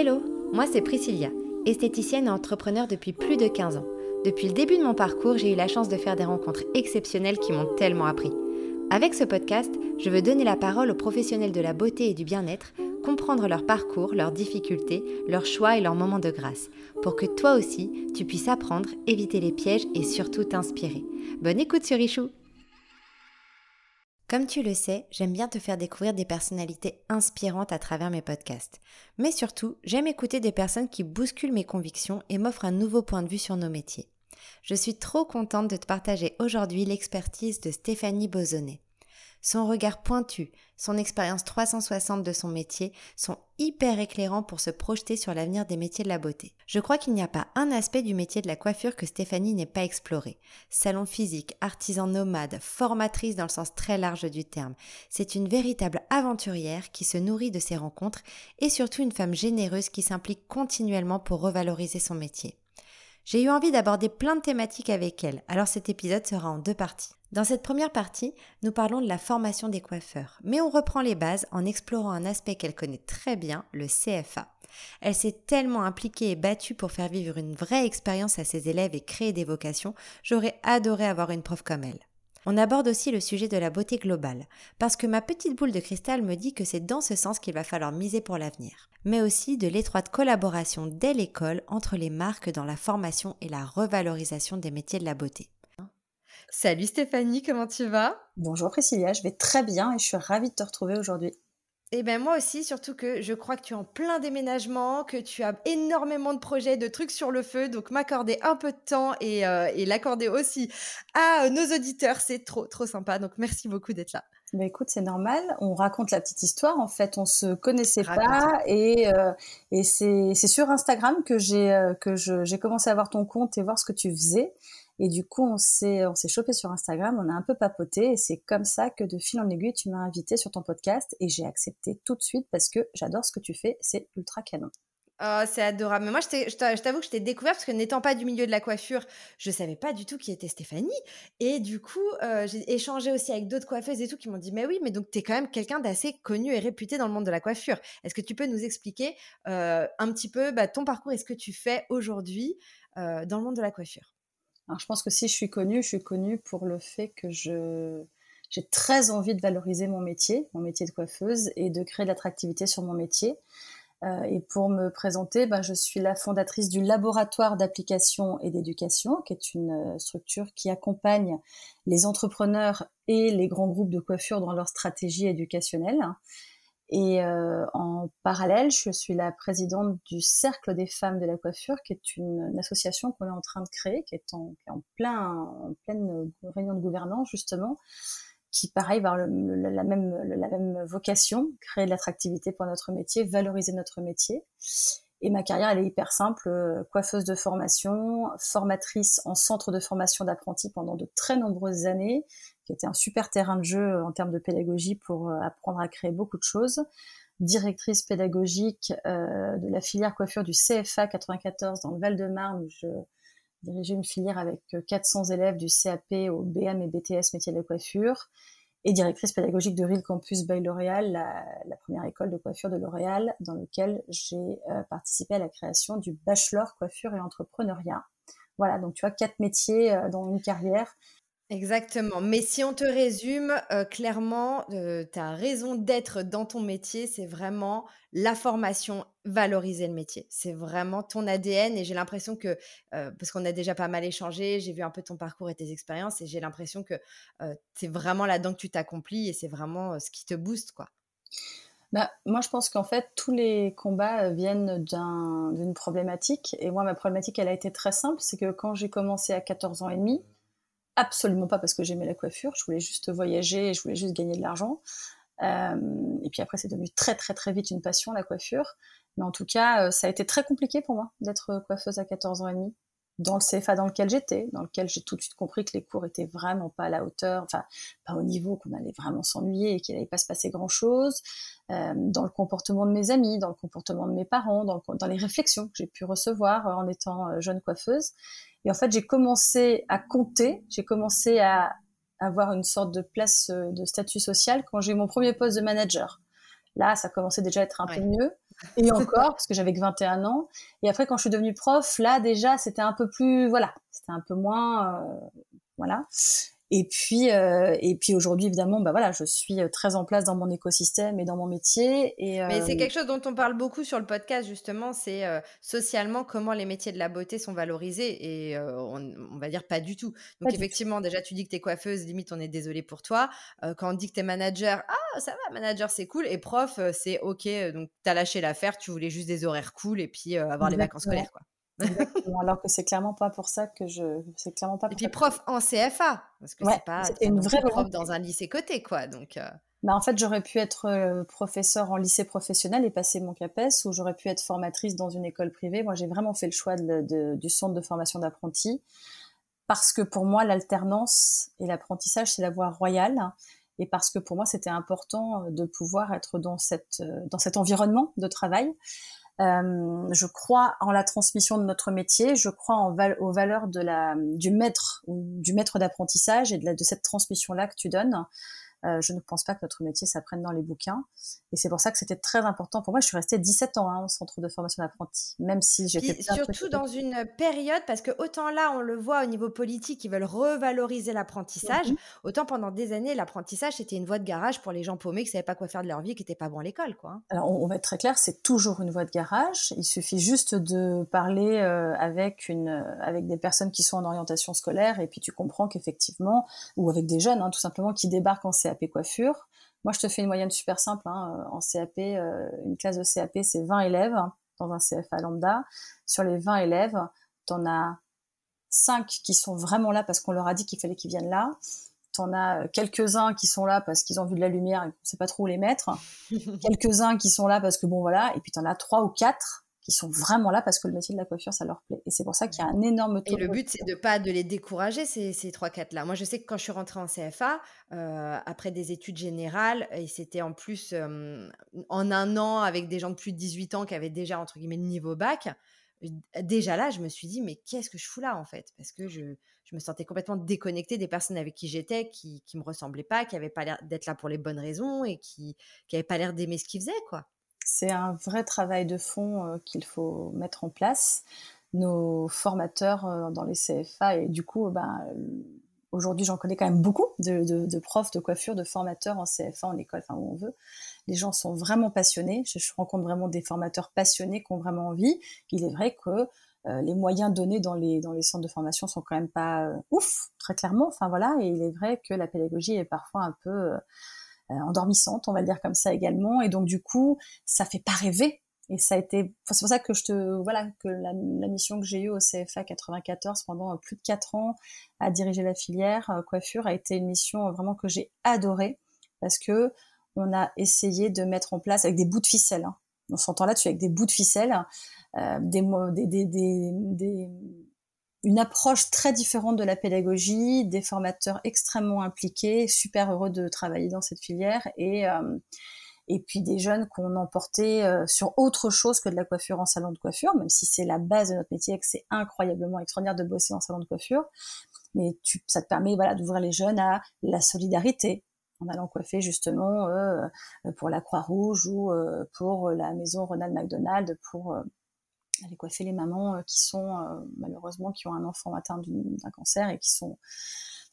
Hello, moi c'est Priscilla, esthéticienne et entrepreneur depuis plus de 15 ans. Depuis le début de mon parcours, j'ai eu la chance de faire des rencontres exceptionnelles qui m'ont tellement appris. Avec ce podcast, je veux donner la parole aux professionnels de la beauté et du bien-être, comprendre leur parcours, leurs difficultés, leurs choix et leurs moments de grâce, pour que toi aussi, tu puisses apprendre, éviter les pièges et surtout t'inspirer. Bonne écoute sur Richou comme tu le sais, j'aime bien te faire découvrir des personnalités inspirantes à travers mes podcasts. Mais surtout, j'aime écouter des personnes qui bousculent mes convictions et m'offrent un nouveau point de vue sur nos métiers. Je suis trop contente de te partager aujourd'hui l'expertise de Stéphanie Bozonnet. Son regard pointu, son expérience 360 de son métier sont hyper éclairants pour se projeter sur l'avenir des métiers de la beauté. Je crois qu'il n'y a pas un aspect du métier de la coiffure que Stéphanie n'ait pas exploré. Salon physique, artisan nomade, formatrice dans le sens très large du terme. C'est une véritable aventurière qui se nourrit de ses rencontres et surtout une femme généreuse qui s'implique continuellement pour revaloriser son métier. J'ai eu envie d'aborder plein de thématiques avec elle, alors cet épisode sera en deux parties. Dans cette première partie, nous parlons de la formation des coiffeurs, mais on reprend les bases en explorant un aspect qu'elle connaît très bien, le CFA. Elle s'est tellement impliquée et battue pour faire vivre une vraie expérience à ses élèves et créer des vocations, j'aurais adoré avoir une prof comme elle. On aborde aussi le sujet de la beauté globale, parce que ma petite boule de cristal me dit que c'est dans ce sens qu'il va falloir miser pour l'avenir, mais aussi de l'étroite collaboration dès l'école entre les marques dans la formation et la revalorisation des métiers de la beauté. Salut Stéphanie, comment tu vas? Bonjour Priscilla, je vais très bien et je suis ravie de te retrouver aujourd'hui. Eh bien moi aussi, surtout que je crois que tu es en plein déménagement, que tu as énormément de projets, de trucs sur le feu, donc m'accorder un peu de temps et, euh, l'accorder aussi à nos auditeurs, c'est trop trop sympa, donc merci beaucoup d'être là. Bah écoute, c'est normal. On raconte la petite histoire. En fait, on se connaissait pas et, euh, et c'est sur Instagram que j'ai euh, que j'ai commencé à voir ton compte et voir ce que tu faisais. Et du coup, on s'est, chopé sur Instagram, on a un peu papoté, et c'est comme ça que de fil en aiguille, tu m'as invité sur ton podcast, et j'ai accepté tout de suite parce que j'adore ce que tu fais, c'est ultra canon. Oh, c'est adorable. Mais moi, je t'avoue que je t'ai découvert parce que n'étant pas du milieu de la coiffure, je savais pas du tout qui était Stéphanie. Et du coup, euh, j'ai échangé aussi avec d'autres coiffeuses et tout qui m'ont dit, mais oui, mais donc tu es quand même quelqu'un d'assez connu et réputé dans le monde de la coiffure. Est-ce que tu peux nous expliquer euh, un petit peu bah, ton parcours et ce que tu fais aujourd'hui euh, dans le monde de la coiffure? Alors, je pense que si je suis connue, je suis connue pour le fait que je, j'ai très envie de valoriser mon métier, mon métier de coiffeuse, et de créer de l'attractivité sur mon métier. Euh, et pour me présenter, ben, je suis la fondatrice du laboratoire d'application et d'éducation, qui est une euh, structure qui accompagne les entrepreneurs et les grands groupes de coiffure dans leur stratégie éducationnelle. Et euh, en parallèle, je suis la présidente du Cercle des femmes de la coiffure, qui est une, association qu'on est en train de créer, qui est en, plein, en pleine réunion de gouvernance justement, qui pareil va la, même, la même vocation, créer de l'attractivité pour notre métier, valoriser notre métier. Et ma carrière, elle est hyper simple, euh, coiffeuse de formation, formatrice en centre de formation d'apprentis pendant de très nombreuses années, qui était un super terrain de jeu euh, en termes de pédagogie pour euh, apprendre à créer beaucoup de choses. Directrice pédagogique de la filière coiffure du CFA 94 dans le Val-de-Marne, où je dirigeais une filière avec 400 élèves du CAP au BM et BTS métier de la coiffure et directrice pédagogique de Real Campus by L'Oréal, la, première école de coiffure de L'Oréal, dans lequel j'ai euh, participé à la création du bachelor coiffure et entrepreneuriat. Voilà, donc tu vois, quatre métiers euh, dans une carrière Exactement. Mais si on te résume, euh, clairement, euh, ta raison d'être dans ton métier, c'est vraiment la formation, valoriser le métier. C'est vraiment ton ADN et j'ai l'impression que, euh, parce qu'on a déjà pas mal échangé, j'ai vu un peu ton parcours et tes expériences et j'ai l'impression que c'est vraiment là-dedans que tu t'accomplis et c'est vraiment ce qui te booste, quoi. Bah, moi, je pense qu'en fait, tous les combats viennent d'une problématique. Et moi, ma problématique, elle a été très simple. C'est que quand j'ai commencé à 14 ans et demi, absolument pas parce que j'aimais la coiffure, je voulais juste voyager, je voulais juste gagner de l'argent. Euh, et puis après, c'est devenu très très très vite une passion, la coiffure. Mais en tout cas, euh, ça a été très compliqué pour moi d'être coiffeuse à 14 ans et demi dans le CFA dans lequel j'étais, dans lequel j'ai tout de suite compris que les cours étaient vraiment pas à la hauteur, enfin pas au niveau qu'on allait vraiment s'ennuyer et qu'il n'allait pas se passer grand chose, euh, dans le comportement de mes amis, dans le comportement de mes parents, dans, dans les réflexions que j'ai pu recevoir en étant euh, jeune coiffeuse. Et en fait, j'ai commencé à compter, j'ai commencé à avoir une sorte de place euh, de statut social quand j'ai eu mon premier poste de manager. Là, ça commençait déjà à être un peu mieux. Et encore, parce que j'avais que 21 ans. Et après, quand je suis devenue prof, là, déjà, c'était un peu plus, voilà, c'était un peu moins, euh, voilà. Et puis, euh, et puis aujourd'hui, évidemment, bah voilà, je suis euh, très en place dans mon écosystème et dans mon métier. Et, Mais c'est quelque chose dont on parle beaucoup sur le podcast, justement, c'est socialement comment les métiers de la beauté sont valorisés. Et on, on, va dire pas du tout. Donc, effectivement, déjà, tu dis que tu es coiffeuse, limite, on est désolé pour toi. quand on dit que tu es manager, ah, ça va, manager, c'est cool. Et prof, c'est OK. Donc, tu as lâché l'affaire, tu voulais juste des horaires cool et puis avoir les vacances scolaires, quoi. Alors que c'est clairement pas pour ça que je. C'est clairement pas. Et puis prof en CFA, parce que c'est pas. une vraie prof dans un lycée côté, quoi. Donc. Euh. Bah, en fait, j'aurais pu être euh, professeur en lycée professionnel et passer mon CAPES, ou j'aurais pu être formatrice dans une école privée. Moi, j'ai vraiment fait le choix de, du centre de formation d'apprentis parce que pour moi, l'alternance et l'apprentissage, c'est la voie royale. Et parce que pour moi, c'était important de pouvoir être dans, cette, euh, dans cet environnement de travail. Euh, je crois en la transmission de notre métier, je crois aux valeurs de la, du maître ou du maître d'apprentissage et de, la, de cette transmission-là que tu donnes. Euh, je ne pense pas que notre métier s'apprenne dans les bouquins. Et c'est pour ça que c'était très important pour moi. Je suis restée 17 ans hein, au centre de formation d'apprentis, même si j'étais... Surtout dans une période, parce que autant là, on le voit au niveau politique, ils veulent revaloriser l'apprentissage, mhm. autant pendant des années, l'apprentissage, c'était une voie de garage pour les gens paumés qui ne savaient pas quoi faire de leur vie, qui n'étaient pas bons à l'école. quoi. Alors, on, va être très clair, c'est toujours une voie de garage. Il suffit juste de parler euh, avec, une, avec des personnes qui sont en orientation scolaire, et puis tu comprends qu'effectivement, ou avec des jeunes, hein, tout simplement, qui débarquent en CAP coiffure. Moi, je te fais une moyenne super simple. Hein, euh, en CAP, euh, une classe de CAP, c'est 20 élèves dans un CFA lambda. Sur les 20 élèves, tu en as 5 qui sont vraiment là parce qu'on leur a dit qu'il fallait qu'ils viennent là. Tu en as euh, quelques-uns qui sont là parce qu'ils ont vu de la lumière et qu'on ne sait pas trop où les mettre. quelques-uns qui sont là parce que bon voilà. Et puis tu en as 3 ou 4 qui sont vraiment là parce que le métier de la coiffure, ça leur plaît. Et c'est pour ça qu'il y a un énorme taux. Et le but, c'est de pas de les décourager, ces, ces trois quatre là. Moi, je sais que quand je suis rentrée en CFA, euh, après des études générales, et c'était en plus euh, en un an avec des gens de plus de 18 ans qui avaient déjà, entre guillemets, le niveau bac, déjà là, je me suis dit, mais qu'est-ce que je fous là, en fait? Parce que je, je me sentais complètement déconnectée des personnes avec qui j'étais, qui ne me ressemblaient pas, qui n'avaient pas l'air d'être là pour les bonnes raisons et qui n'avaient pas l'air d'aimer ce qu'ils faisaient, quoi c'est un vrai travail de fond euh, qu'il faut mettre en place. Nos formateurs euh, dans les CFA, et du coup, ben, aujourd'hui, j'en connais quand même beaucoup de, profs de coiffure, de formateurs en CFA, en école, enfin où on veut. Les gens sont vraiment passionnés. Je, rencontre vraiment des formateurs passionnés qui ont vraiment envie. Il est vrai que euh, les moyens donnés dans les, centres de formation sont quand même pas ouf, très clairement. Enfin voilà, et il est vrai que la pédagogie est parfois un peu euh, endormissante, on va le dire comme ça également. Et donc du coup, ça fait pas rêver. Et ça a été, c'est pour ça que je te, voilà, que la, mission que j'ai eue au CFA 94 pendant plus de quatre ans à diriger la filière euh, coiffure a été une mission vraiment que j'ai adorée parce que on a essayé de mettre en place avec des bouts de ficelle. Hein. On s'entend là-dessus avec des bouts de ficelle, euh, des, des, des, des une approche très différente de la pédagogie, des formateurs extrêmement impliqués, super heureux de travailler dans cette filière et euh, et puis des jeunes qu'on emportait euh, sur autre chose que de la coiffure en salon de coiffure, même si c'est la base de notre métier et que c'est incroyablement extraordinaire de bosser en salon de coiffure. Mais tu, ça te permet voilà d'ouvrir les jeunes à la solidarité en allant coiffer justement euh, pour la Croix-Rouge ou pour la maison Ronald McDonald pour aller coiffer les mamans euh, qui sont euh, malheureusement qui ont un enfant atteint d'un cancer et qui sont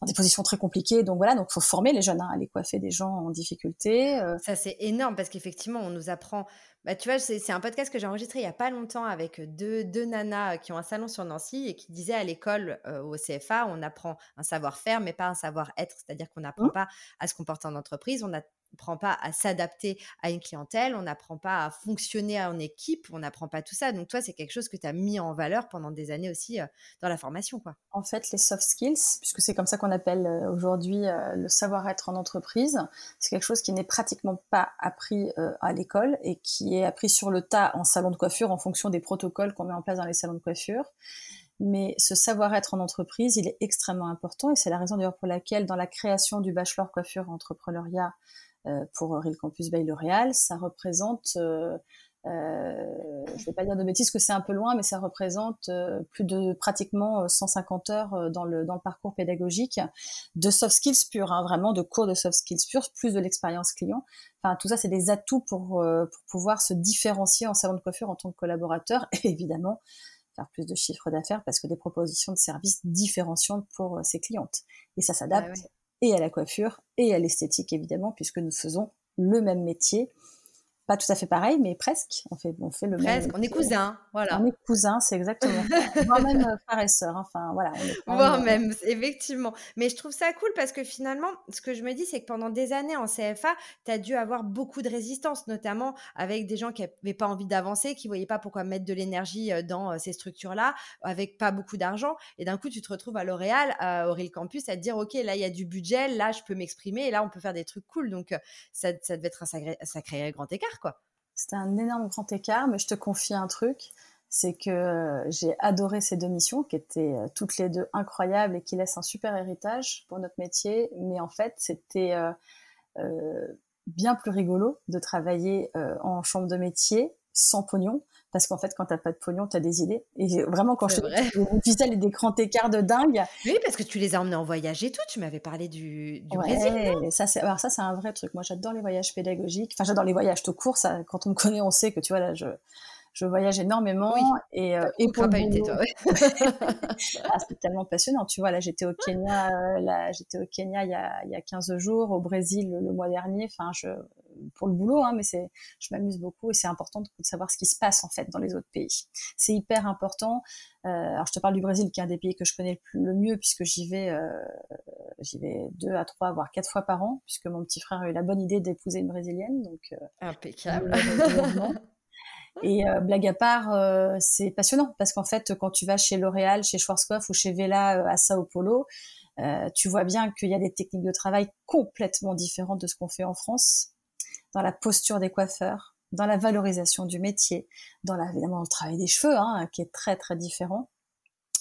dans des positions très compliquées. Donc voilà, donc faut former les jeunes hein, à aller coiffer des gens en difficulté. Euh. Ça c'est énorme parce qu'effectivement on nous apprend. Bah, tu vois, c'est un podcast que j'ai enregistré il y a pas longtemps avec deux, deux nanas qui ont un salon sur Nancy et qui disaient à l'école au CFA, on apprend un savoir-faire mais pas un savoir-être, c'est-à-dire qu'on n'apprend mmh. pas à se comporter en entreprise, on n'apprend pas à s'adapter à une clientèle, on n'apprend pas à fonctionner en équipe, on n'apprend pas tout ça. Donc toi, c'est quelque chose que tu as mis en valeur pendant des années aussi euh, dans la formation. Quoi. En fait, les soft skills, puisque c'est comme ça qu'on appelle aujourd'hui euh, le savoir-être en entreprise, c'est quelque chose qui n'est pratiquement pas appris à l'école et qui appris sur le tas en salon de coiffure en fonction des protocoles qu'on met en place dans les salons de coiffure. Mais ce savoir-être en entreprise, il est extrêmement important et c'est la raison d'ailleurs pour laquelle dans la création du bachelor coiffure entrepreneuriat euh, pour Real Campus Bay L'Oréal, ça représente euh, euh, je vais pas dire de bêtises que c'est un peu loin, mais ça représente euh, plus de pratiquement 150 heures dans le, dans le parcours pédagogique de soft skills purs, hein, vraiment de cours de soft skills purs, plus de l'expérience client. Enfin, tout ça, c'est des atouts pour, pour pouvoir se différencier en salon de coiffure en tant que collaborateur et évidemment faire plus de chiffre d'affaires parce que des propositions de services différenciantes pour ses clientes. Et ça s'adapte bah et à la coiffure et à l'esthétique évidemment puisque nous faisons le même métier pas tout à fait pareil, mais presque. On fait, on fait le presque. On est cousins, voilà. On est cousins, c'est exactement. Voire même euh, frères et sœurs. Enfin, voilà. Voire même, effectivement. Mais je trouve ça cool parce que finalement, ce que je me dis, c'est que pendant des années en CFA, tu as dû avoir beaucoup de résistance, notamment avec des gens qui n'avaient pas envie d'avancer, qui voyaient pas pourquoi mettre de l'énergie euh, dans euh, ces structures-là, avec pas beaucoup d'argent. Et d'un coup, tu te retrouves à L'Oréal, à Aurel Campus, à te dire, OK, là, il y a du budget, là, je peux m'exprimer, et là, on peut faire des trucs cool. Donc, ça, ça devait être un sacré, sacré grand écart, C'était un énorme grand écart, mais je te confie un truc, c'est que euh, j'ai adoré ces deux missions qui étaient euh, toutes les deux incroyables et qui laissent un super héritage pour notre métier. Mais en fait, c'était euh, bien plus rigolo de travailler en chambre de métier sans pognon parce qu'en fait, quand t'as pas de pognon, t'as des idées. Et vraiment, quand je te dis des des grands écarts de dingue. Oui, parce que tu les as emmenés en voyage et tout. Tu m'avais parlé du, du Brésil. ça, c'est, alors ça, c'est un vrai truc. Moi, j'adore les voyages pédagogiques. Enfin, j'adore les voyages tout court. Ça, quand on me connaît, on sait que tu vois là, je, je voyage énormément et, euh, et pour le toi, ah, c'est tellement passionnant. Tu vois, là, j'étais au Kenya, euh, là, j'étais au Kenya il y a, il y a 15 jours, au Brésil le, mois dernier. Enfin, je, pour le boulot, hein, mais c'est, je m'amuse beaucoup et c'est important de, savoir ce qui se passe en fait dans les autres pays. C'est hyper important. Euh, alors, je te parle du Brésil, qui est un des pays que je connais le, mieux puisque j'y vais, euh, j'y vais deux à trois, voire quatre fois par an, puisque mon petit frère a eu la bonne idée d'épouser une brésilienne. Donc, euh, impeccable. Et euh, blague à part, euh, c'est passionnant parce qu'en fait, quand tu vas chez L'Oréal, chez Schwarzkopf ou chez Vela euh, à Sao Paulo, tu vois bien qu'il y a des techniques de travail complètement différentes de ce qu'on fait en France, dans la posture des coiffeurs, dans la valorisation du métier, dans la, évidemment le travail des cheveux, hein, qui est très très différent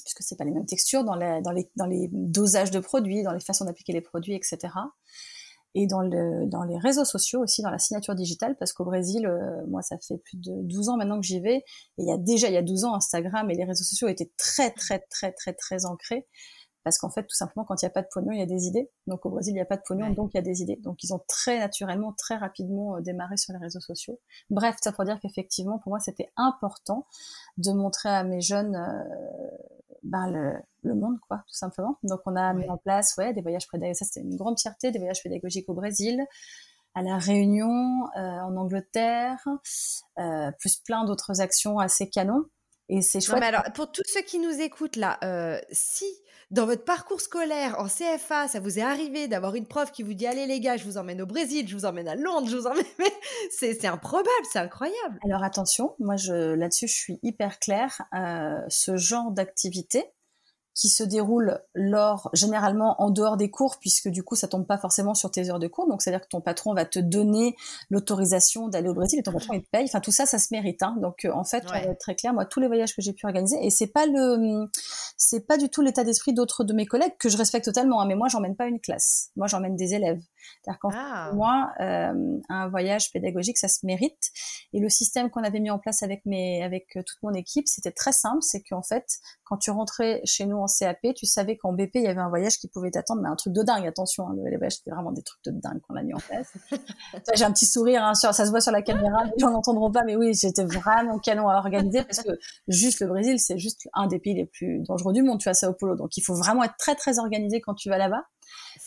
puisque c'est pas les mêmes textures, dans, les, dans, les, dans les dosages de produits, dans les façons d'appliquer les produits, etc et dans, le, dans les réseaux sociaux aussi, dans la signature digitale, parce qu'au Brésil, euh, moi, ça fait plus de 12 ans maintenant que j'y vais, et il y a déjà, il y a 12 ans, Instagram et les réseaux sociaux étaient très, très, très, très, très ancrés, parce qu'en fait, tout simplement, quand il n'y a pas de pognon, il y a des idées. Donc au Brésil, il n'y a pas de pognon, donc il y a des idées. Donc ils ont très naturellement, très rapidement euh, démarré sur les réseaux sociaux. Bref, ça pour dire qu'effectivement, pour moi, c'était important de montrer à mes jeunes euh, ben, le, le, monde, quoi, tout simplement. Donc, on a mis en place, ouais, des voyages pédagogiques. Ça, c'était une grande fierté, des voyages pédagogiques au Brésil, à la Réunion, euh, en Angleterre, euh, plus plein d'autres actions assez canons. Et c'est chouette. mais alors, pour tous ceux qui nous écoutent là, euh, si dans votre parcours scolaire en CFA, ça vous est arrivé d'avoir une prof qui vous dit allez les gars, je vous emmène au Brésil, je vous emmène à Londres, je vous emmène, c'est improbable, c'est incroyable. Alors attention, moi je là-dessus je suis hyper claire. Euh, ce genre d'activité, qui se déroule lors, généralement en dehors des cours, puisque du coup, ça tombe pas forcément sur tes heures de cours. Donc, c'est-à-dire que ton patron va te donner l'autorisation d'aller au Brésil et ton patron, il te paye. Enfin, tout ça, ça se mérite. Hein. Donc, euh, en fait, très clair. Moi, tous les voyages que j'ai pu organiser, et c'est pas le, c'est pas du tout l'état d'esprit d'autres de mes collègues que je respecte totalement. Hein, mais moi, j'emmène pas une classe. Moi, j'emmène des élèves. C'est-à-dire qu'en ah. moi, euh, un voyage pédagogique, ça se mérite. Et le système qu'on avait mis en place avec mes, avec euh, toute mon équipe, c'était très simple. C'est qu'en fait, quand tu rentrais chez nous en CAP, tu savais qu'en BP, il y avait un voyage qui pouvait t'attendre, mais un truc de dingue. Attention, hein, les voyages, c'était vraiment des trucs de dingue qu'on a mis en place. J'ai un petit sourire, hein, sur, ça se voit sur la caméra, les gens n'entendront pas, mais oui, j'étais vraiment canon à organiser parce que juste le Brésil, c'est juste un des pays les plus dangereux du monde, tu vois, Sao Paulo. Donc, il faut vraiment être très, très organisé quand tu vas là-bas.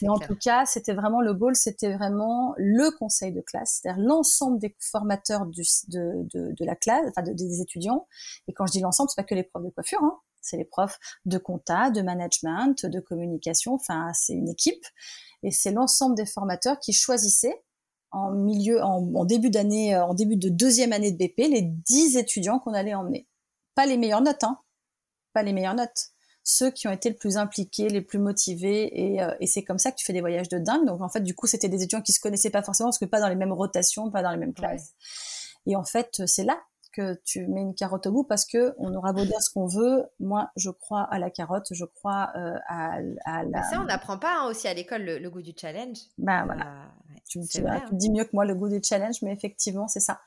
Mais en tout cas, c'était vraiment le goal, c'était vraiment le conseil de classe, c'est-à-dire l'ensemble des formateurs du, de, de, de, la classe, enfin des étudiants. Et quand je dis l'ensemble, c'est pas que les profs de coiffure, hein, c'est les profs de compta, de management, de communication. Enfin, c'est une équipe. Et c'est l'ensemble des formateurs qui choisissaient en milieu, en, en début d'année, en début de deuxième année de BP, les dix étudiants qu'on allait emmener. Pas les meilleures notes, hein. Pas les meilleures notes ceux qui ont été le plus impliqués, les plus motivés, et, euh, et c'est comme ça que tu fais des voyages de dingue. Donc en fait, du coup, c'était des étudiants qui se connaissaient pas forcément, parce que pas dans les mêmes rotations, pas dans les mêmes classes. Et en fait, c'est là que tu mets une carotte au bout parce que on aura beau dire ce qu'on veut, moi je crois à la carotte, je crois euh, à, à, la. ça on n'apprend pas hein, aussi à l'école le, goût du challenge. Ben voilà. Tu, tu, hein. dis mieux que moi le goût du challenge, mais effectivement, c'est ça.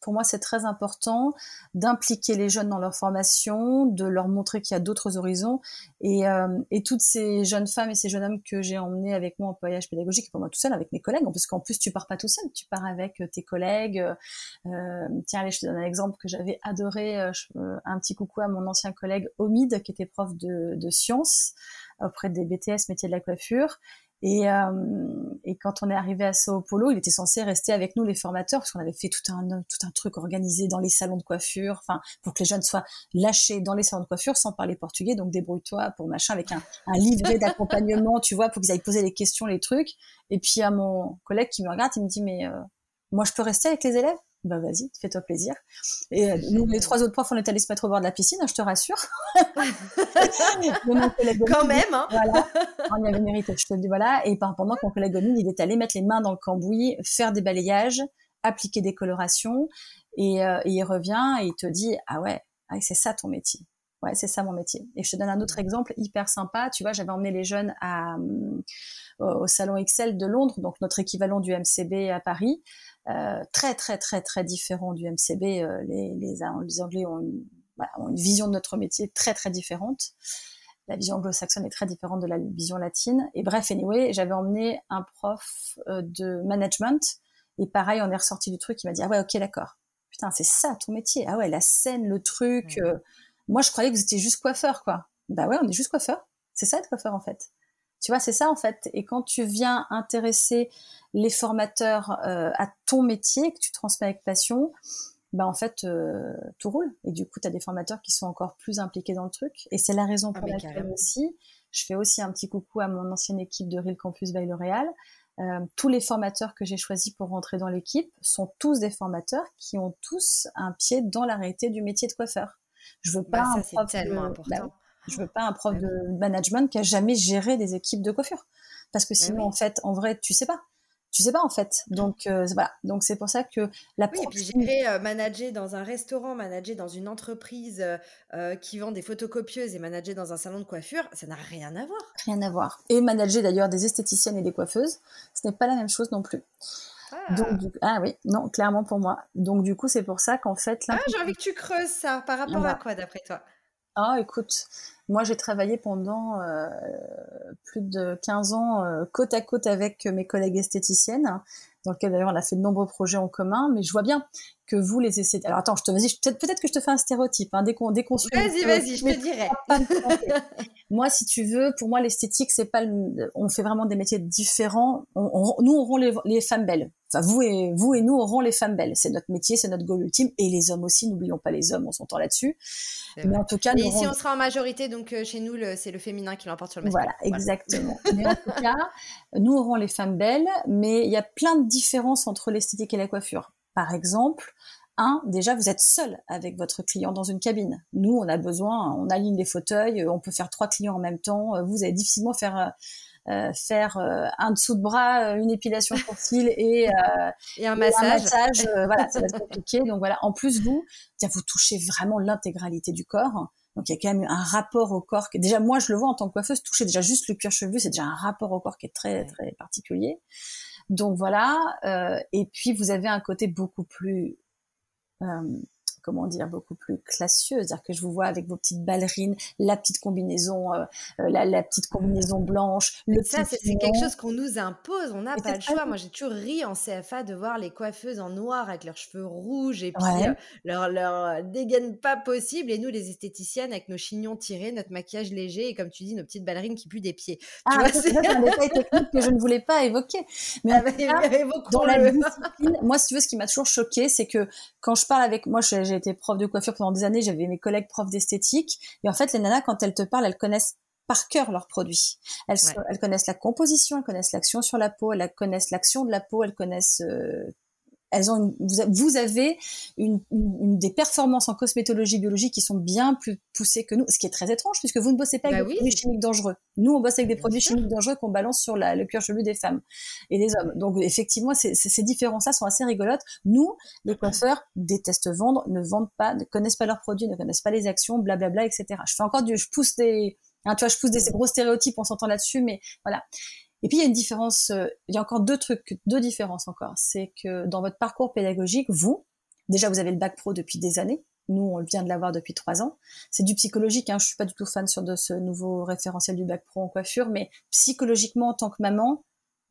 Pour moi, c'est très important d'impliquer les jeunes dans leur formation, de leur montrer qu'il y a d'autres horizons. Et, euh, et, toutes ces jeunes femmes et ces jeunes hommes que j'ai emmenés avec moi en voyage pédagogique, pour moi tout seul, avec mes collègues, parce qu'en plus, tu pars pas tout seul, tu pars avec tes collègues. Euh, tiens, allez, je te donne un exemple que j'avais adoré. Euh, un petit coucou à mon ancien collègue Omid, qui était prof de, de sciences auprès des BTS métiers de la coiffure et, euh, et, quand on est arrivé à Sao Paulo, il était censé rester avec nous les formateurs parce qu'on avait fait tout un tout un truc organisé dans les salons de coiffure, enfin pour que les jeunes soient lâchés dans les salons de coiffure sans parler portugais. Donc débrouille-toi pour machin avec un, un livret d'accompagnement, tu vois, pour qu'ils aillent poser les questions, les trucs. Et puis à mon collègue qui me regarde, il me dit mais euh, moi je peux rester avec les élèves? Bah vas-y, fais-toi plaisir. Et euh, nous, les trois autres profs, on est allés se mettre au bord de la piscine, hein, je te rassure. Quand même, hein. Voilà, on y avait mérité, je te le dis, voilà. Et pendant que mon collègue Omine, il est allé mettre les mains dans le cambouis, faire des balayages, appliquer des colorations, et, euh, et il revient et il te dit, ah ouais, ah, c'est ça ton métier. Ouais, c'est ça mon métier. Et je te donne un autre exemple hyper sympa. Tu vois, j'avais emmené les jeunes à, euh, au salon Excel de Londres, donc notre équivalent du MCB à Paris. Euh, très très très très différent du MCB. Euh, les, les, les, Anglais ont une, ont une, vision de notre métier très très différente. La vision anglo-saxonne est très différente de la vision latine. Et bref, anyway, j'avais emmené un prof euh, de management et pareil, on est ressorti du truc. Il m'a dit ah ouais, ok, d'accord. Putain, c'est ça ton métier. Ah ouais, la scène, le truc. moi, je croyais que vous étiez juste coiffeur, quoi. Bah ouais, on est juste coiffeur. C'est ça être coiffeur en fait. Tu vois, c'est ça en fait. Et quand tu viens intéresser les formateurs euh, à ton métier, que tu transmets avec passion, bah en fait, euh, tout roule. Et du coup, tu as des formateurs qui sont encore plus impliqués dans le truc. Et c'est la raison ah, pour laquelle aussi, je fais aussi un petit coucou à mon ancienne équipe de Real Campus by L'Oréal. Euh, tous les formateurs que j'ai choisis pour rentrer dans l'équipe sont tous des formateurs qui ont tous un pied dans la réalité du métier de coiffeur. Je veux bah, pas ça, un tellement bah important. Je veux pas un prof bah de management qui a jamais géré des équipes de coiffure. Parce que sinon, en fait, en vrai, tu sais pas tu sais pas en fait. Donc euh, voilà. Donc c'est pour ça que la oui, et puis gérer, euh, manager dans un restaurant, manager dans une entreprise euh, qui vend des photocopieuses et manager dans un salon de coiffure, ça n'a rien à voir. Rien à voir. Et manager d'ailleurs des esthéticiennes et des coiffeuses, ce n'est pas la même chose non plus. Ah. Donc, ah oui, non, clairement pour moi. Donc du coup, c'est pour ça qu'en fait. Ah, j'ai envie que tu creuses ça. Par rapport à quoi, d'après toi? Ah, écoute, moi, j'ai travaillé pendant euh, plus de 15 ans euh, côte à côte avec mes collègues esthéticiennes, dans lequel d'ailleurs on a fait de nombreux projets en commun, mais je vois bien que vous les essayez. Alors attends, je te vas-y, peut-être peut que je te fais un stéréotype hein, dès qu'on dès qu'on Vas-y, vas-y, je te dirai. moi, si tu veux, pour moi l'esthétique, c'est pas le... on fait vraiment des métiers différents. On, nous, on rend les, les femmes belles. Enfin, vous et vous et nous aurons les femmes belles. C'est notre métier, c'est notre goal ultime. Et les hommes aussi, n'oublions pas les hommes, on s'entend là-dessus. Mais en tout cas, et si on sera en majorité, donc euh, chez nous, c'est le féminin qui l'emporte sur le masculin. Voilà, exactement. mais en tout cas, nous aurons les femmes belles, mais il y a plein de différences entre l'esthétique et la coiffure. Par exemple, un, déjà, vous être seul avec votre client dans une cabine. Nous, on a besoin, on aligne les fauteuils, on peut faire trois clients en même temps. Vous allez difficilement faire euh, faire euh, un dessous de bras, une épilation sourcil et, euh, et un massage. voilà, ça va être compliqué. Donc voilà, en plus vous, vous touchez vraiment l'intégralité du corps. Donc il y a quand même un rapport au corps que déjà moi je le vois en tant que coiffeuse, toucher déjà juste le cuir chevelu, c'est déjà un rapport au corps qui est très très particulier. Donc voilà, euh, et puis vous avez un côté beaucoup plus euh, comment dire, beaucoup plus classieux. C'est-à-dire que je vous vois avec vos petites ballerines, la petite combinaison, euh, euh, la, petite combinaison blanche. Le ça, c'est quelque chose qu'on nous impose. On n'a pas le choix. Moi, j'ai toujours ri en CFA de voir les coiffeuses en noir avec leurs cheveux rouges et puis euh, leur, leur dégaine pas possible. Et nous, les esthéticiennes, avec nos chignons tirés, notre maquillage léger et comme tu dis, nos petites ballerines qui puent des pieds. Ah, c'est un détail technique que je ne voulais pas évoquer. Mais ah, dans la discipline, moi, si tu veux, ce qui m'a toujours choqué, c'est que quand je parle avec moi, j'ai j'ai été prof de coiffure pendant des années, j'avais mes collègues profs d'esthétique. Et en fait, les nanas, quand elles te parlent, elles connaissent par cœur leurs produits. Elles, elles connaissent la composition, elles connaissent l'action sur la peau, elles connaissent l'action de la peau, elles connaissent euh, elles ont vous avez une, une, des performances en cosmétologie biologie qui sont bien plus poussées que nous, ce qui est très étrange puisque vous ne bossez pas avec bah des produits chimiques dangereux. Nous, on bosse avec des produits chimiques dangereux qu'on balance sur la, le cuir chevelu des femmes et des hommes. Donc effectivement, ces différences-là sont assez rigolotes. Nous, les coiffeurs détestent vendre, ne vendent pas, ne connaissent pas leurs produits, ne connaissent pas les actions, blablabla, etc. Je fais encore du, je pousse des, hein, tu vois, je pousse des gros stéréotypes, on s'entend là-dessus, mais voilà. Et puis il y a une différence, euh, il y a encore deux trucs, deux différences encore. C'est que dans votre parcours pédagogique, vous, déjà vous avez le bac pro depuis des années. Nous, on vient de l'avoir depuis trois ans. C'est du psychologique. Hein. Je suis pas du tout fan sur de ce nouveau référentiel du bac pro en coiffure, mais psychologiquement, en tant que maman,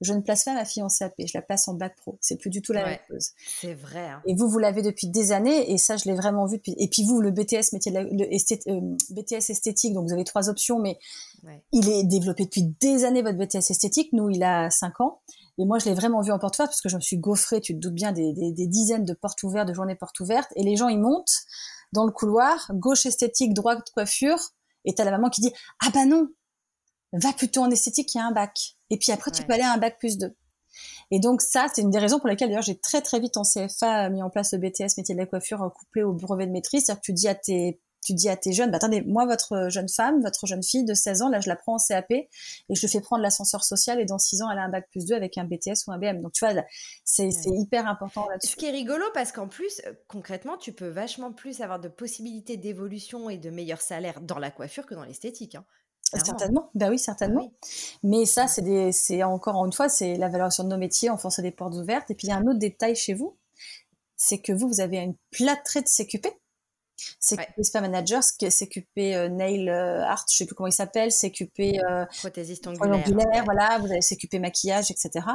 je ne place pas ma fie en CAP, je la place en bac pro. C'est plus du tout la même chose. C'est vrai. Hein. Et vous, vous l'avez depuis des années, et ça, je l'ai vraiment vu. Depuis... Et puis vous, le BTS métier de le euh, BTS esthétique, donc vous avez trois options, mais il est développé depuis des années votre BTS esthétique. Nous, il a cinq ans. Et moi, je l'ai vraiment vu en porte ouverte parce que je me suis gaufrée, tu te doutes bien, des, des dizaines de portes ouvertes, de journées portes ouvertes. Et les gens, ils montent dans le couloir, gauche esthétique, droite coiffure. Et t'as la maman qui dit, ah bah non, va plutôt en esthétique, il y a un bac. Et puis après, tu peux aller à un bac plus 2. Et donc ça, c'est une des raisons pour lesquelles d'ailleurs j'ai très très vite en CFA mis en place le BTS métier de la coiffure couplé au brevet de maîtrise. C'est-à-dire que tu dis à tes tu dis à tes jeunes, bah attendez, moi votre jeune femme, votre jeune fille de 16 ans, là je la prends en CAP et je le fais prendre l'ascenseur social et dans 6 ans elle a un bac plus 2 avec un BTS ou un BM. Donc tu vois, c'est hyper important là-dessus. Ce qui est rigolo parce qu'en plus, euh, concrètement, tu peux vachement plus avoir de possibilités d'évolution et de meilleurs salaires dans la coiffure que dans l'esthétique. Hein. Certainement, ben oui, certainement. Mais ça, c'est encore une fois, c'est la valorisation de nos métiers, on force des portes ouvertes. Et puis il y a un autre détail chez vous, c'est que vous, vous avez une plâtrée de CQP. CQP ouais. Spa Manager, CQP Nail euh, Art, je sais plus comment il s'appelle, CQP euh, prothésiste ongulaire, voilà, vous avez CQP maquillage, etc.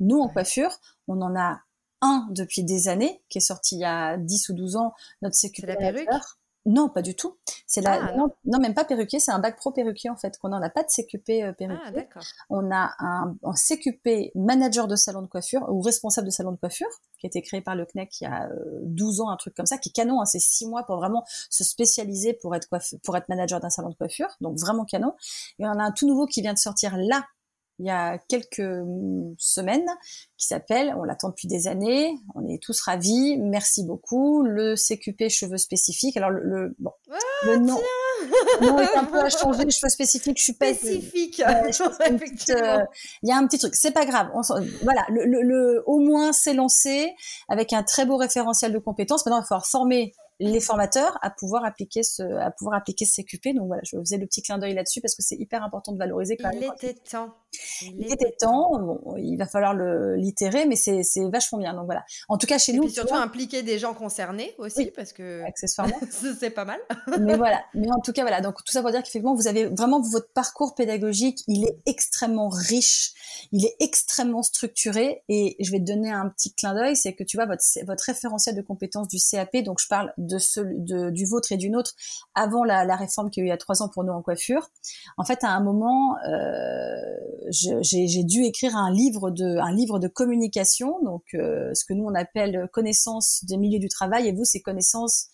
Nous, en coiffure, on en a un depuis des années, qui est sorti il y a 10 ou 12 ans, notre CQP la perruque? Non, pas du tout. C'est la... Ah. non, même pas perruquier, c'est un bac pro perruquier en fait. Qu'on n'a pas de CQP euh, perruquier. Ah, on a un, CQP manager de salon de coiffure ou responsable de salon de coiffure qui a été créé par le CNEC il y a 12 euh, ans, un truc comme ça, qui est canon. Hein, c'est 6 mois pour vraiment se spécialiser pour être pour être manager d'un salon de coiffure, donc vraiment canon. Et on a un tout nouveau qui vient de sortir là il y a quelques hum, semaines qui s'appelle, on l'attend depuis des années, on est tous ravis, merci beaucoup, le CQP cheveux spécifiques. Alors le, bon, ah, le nom, nom est un peu à changer, cheveux spécifiques, je suis pas spécifique. Euh, il y a un petit truc, c'est pas grave. On, voilà, le, le, au moins c'est lancé avec un très beau référentiel de compétences. Maintenant, il va falloir former les formateurs à pouvoir appliquer ce, à pouvoir appliquer ce CQP. Donc voilà, je faisais le petit clin d'œil là-dessus parce que c'est hyper important de valoriser. Quand il était temps. Il, était temps. Bon, il va falloir le l'itérer, mais c'est vachement bien. Donc voilà. En tout cas, chez Et nous. Puis surtout impliquer des gens concernés aussi, parce que accessoirement, c'est pas mal. mais voilà. Mais en tout cas, voilà. Donc tout ça pour dire qu'effectivement, vous avez vraiment votre parcours pédagogique, il est extrêmement riche, il est extrêmement structuré. Et je vais te donner un petit clin d'œil, c'est que tu vois votre votre référentiel de compétences du CAP. Donc je parle de ce, de, du vôtre et du nôtre avant la, réforme qu'il y a eu il y a trois ans pour nous en coiffure. En fait, à un moment, euh, j'ai dû écrire un livre de, un livre de communication, donc euh, ce que nous on appelle connaissance des milieux du travail, et vous c'est connaissance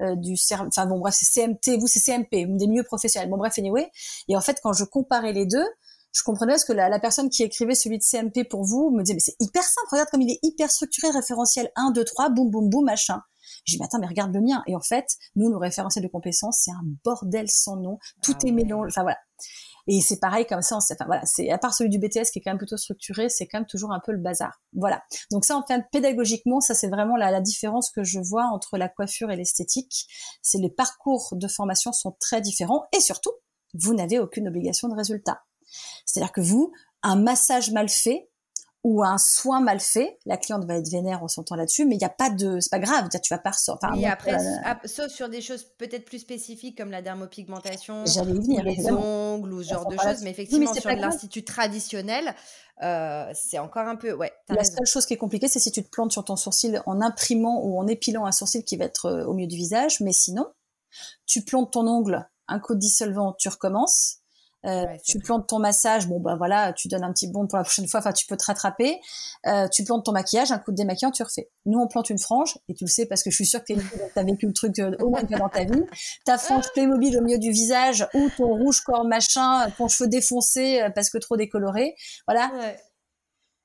euh, du enfin bon bref c'est CMT, vous c'est CMP, des milieux professionnels. Bon bref anyway. Et en fait quand je comparais les deux, je comprenais parce que la, la, personne qui écrivait celui de CMP pour vous me disait mais c'est hyper simple, regarde comme il est hyper structuré, référentiel 1, 2, 3, boum boum boum machin. Je dis, mais attends, mais regarde le mien. Et en fait, nous, nos référentiels de compétences, c'est un bordel sans nom. Tout ah est mélangé. Enfin, voilà. Et c'est pareil comme ça. Enfin, voilà. C'est, à part celui du BTS qui est quand même plutôt structuré, c'est quand même toujours un peu le bazar. Voilà. Donc ça, en fait, pédagogiquement, ça, c'est vraiment la, la différence que je vois entre la coiffure et l'esthétique. C'est les parcours de formation sont très différents. Et surtout, vous n'avez aucune obligation de résultat. C'est-à-dire que vous, un massage mal fait, ou un soin mal fait, la cliente va être vénère, on s'entend là-dessus, mais il n'y a pas de, c'est pas grave, tu vas pas ressortir. Enfin, après, sauf sur des choses peut-être plus spécifiques comme la dermopigmentation, venir, les ongles ou ce genre de choses, mais effectivement sur l'institut traditionnel, euh, c'est encore un peu, ouais. La seule chose qui est compliquée, c'est si tu te plantes sur ton sourcil en imprimant ou en épilant un sourcil qui va être euh, au milieu du visage, mais sinon, tu plantes ton ongle, un coup de dissolvant, tu recommences euh, tu plantes ton massage, bon bah voilà, tu donnes un petit bon pour la prochaine fois, enfin tu peux te rattraper. Euh, tu plantes ton maquillage, un coup de démaquillant, tu refais. Nous on plante une frange, et tu le sais parce que je suis sûre que tu as vécu le truc euh, au moins une fois dans ta vie. Ta frange Playmobil au milieu du visage, ou ton rouge corps machin, ton cheveu défoncé parce que trop décoloré, voilà.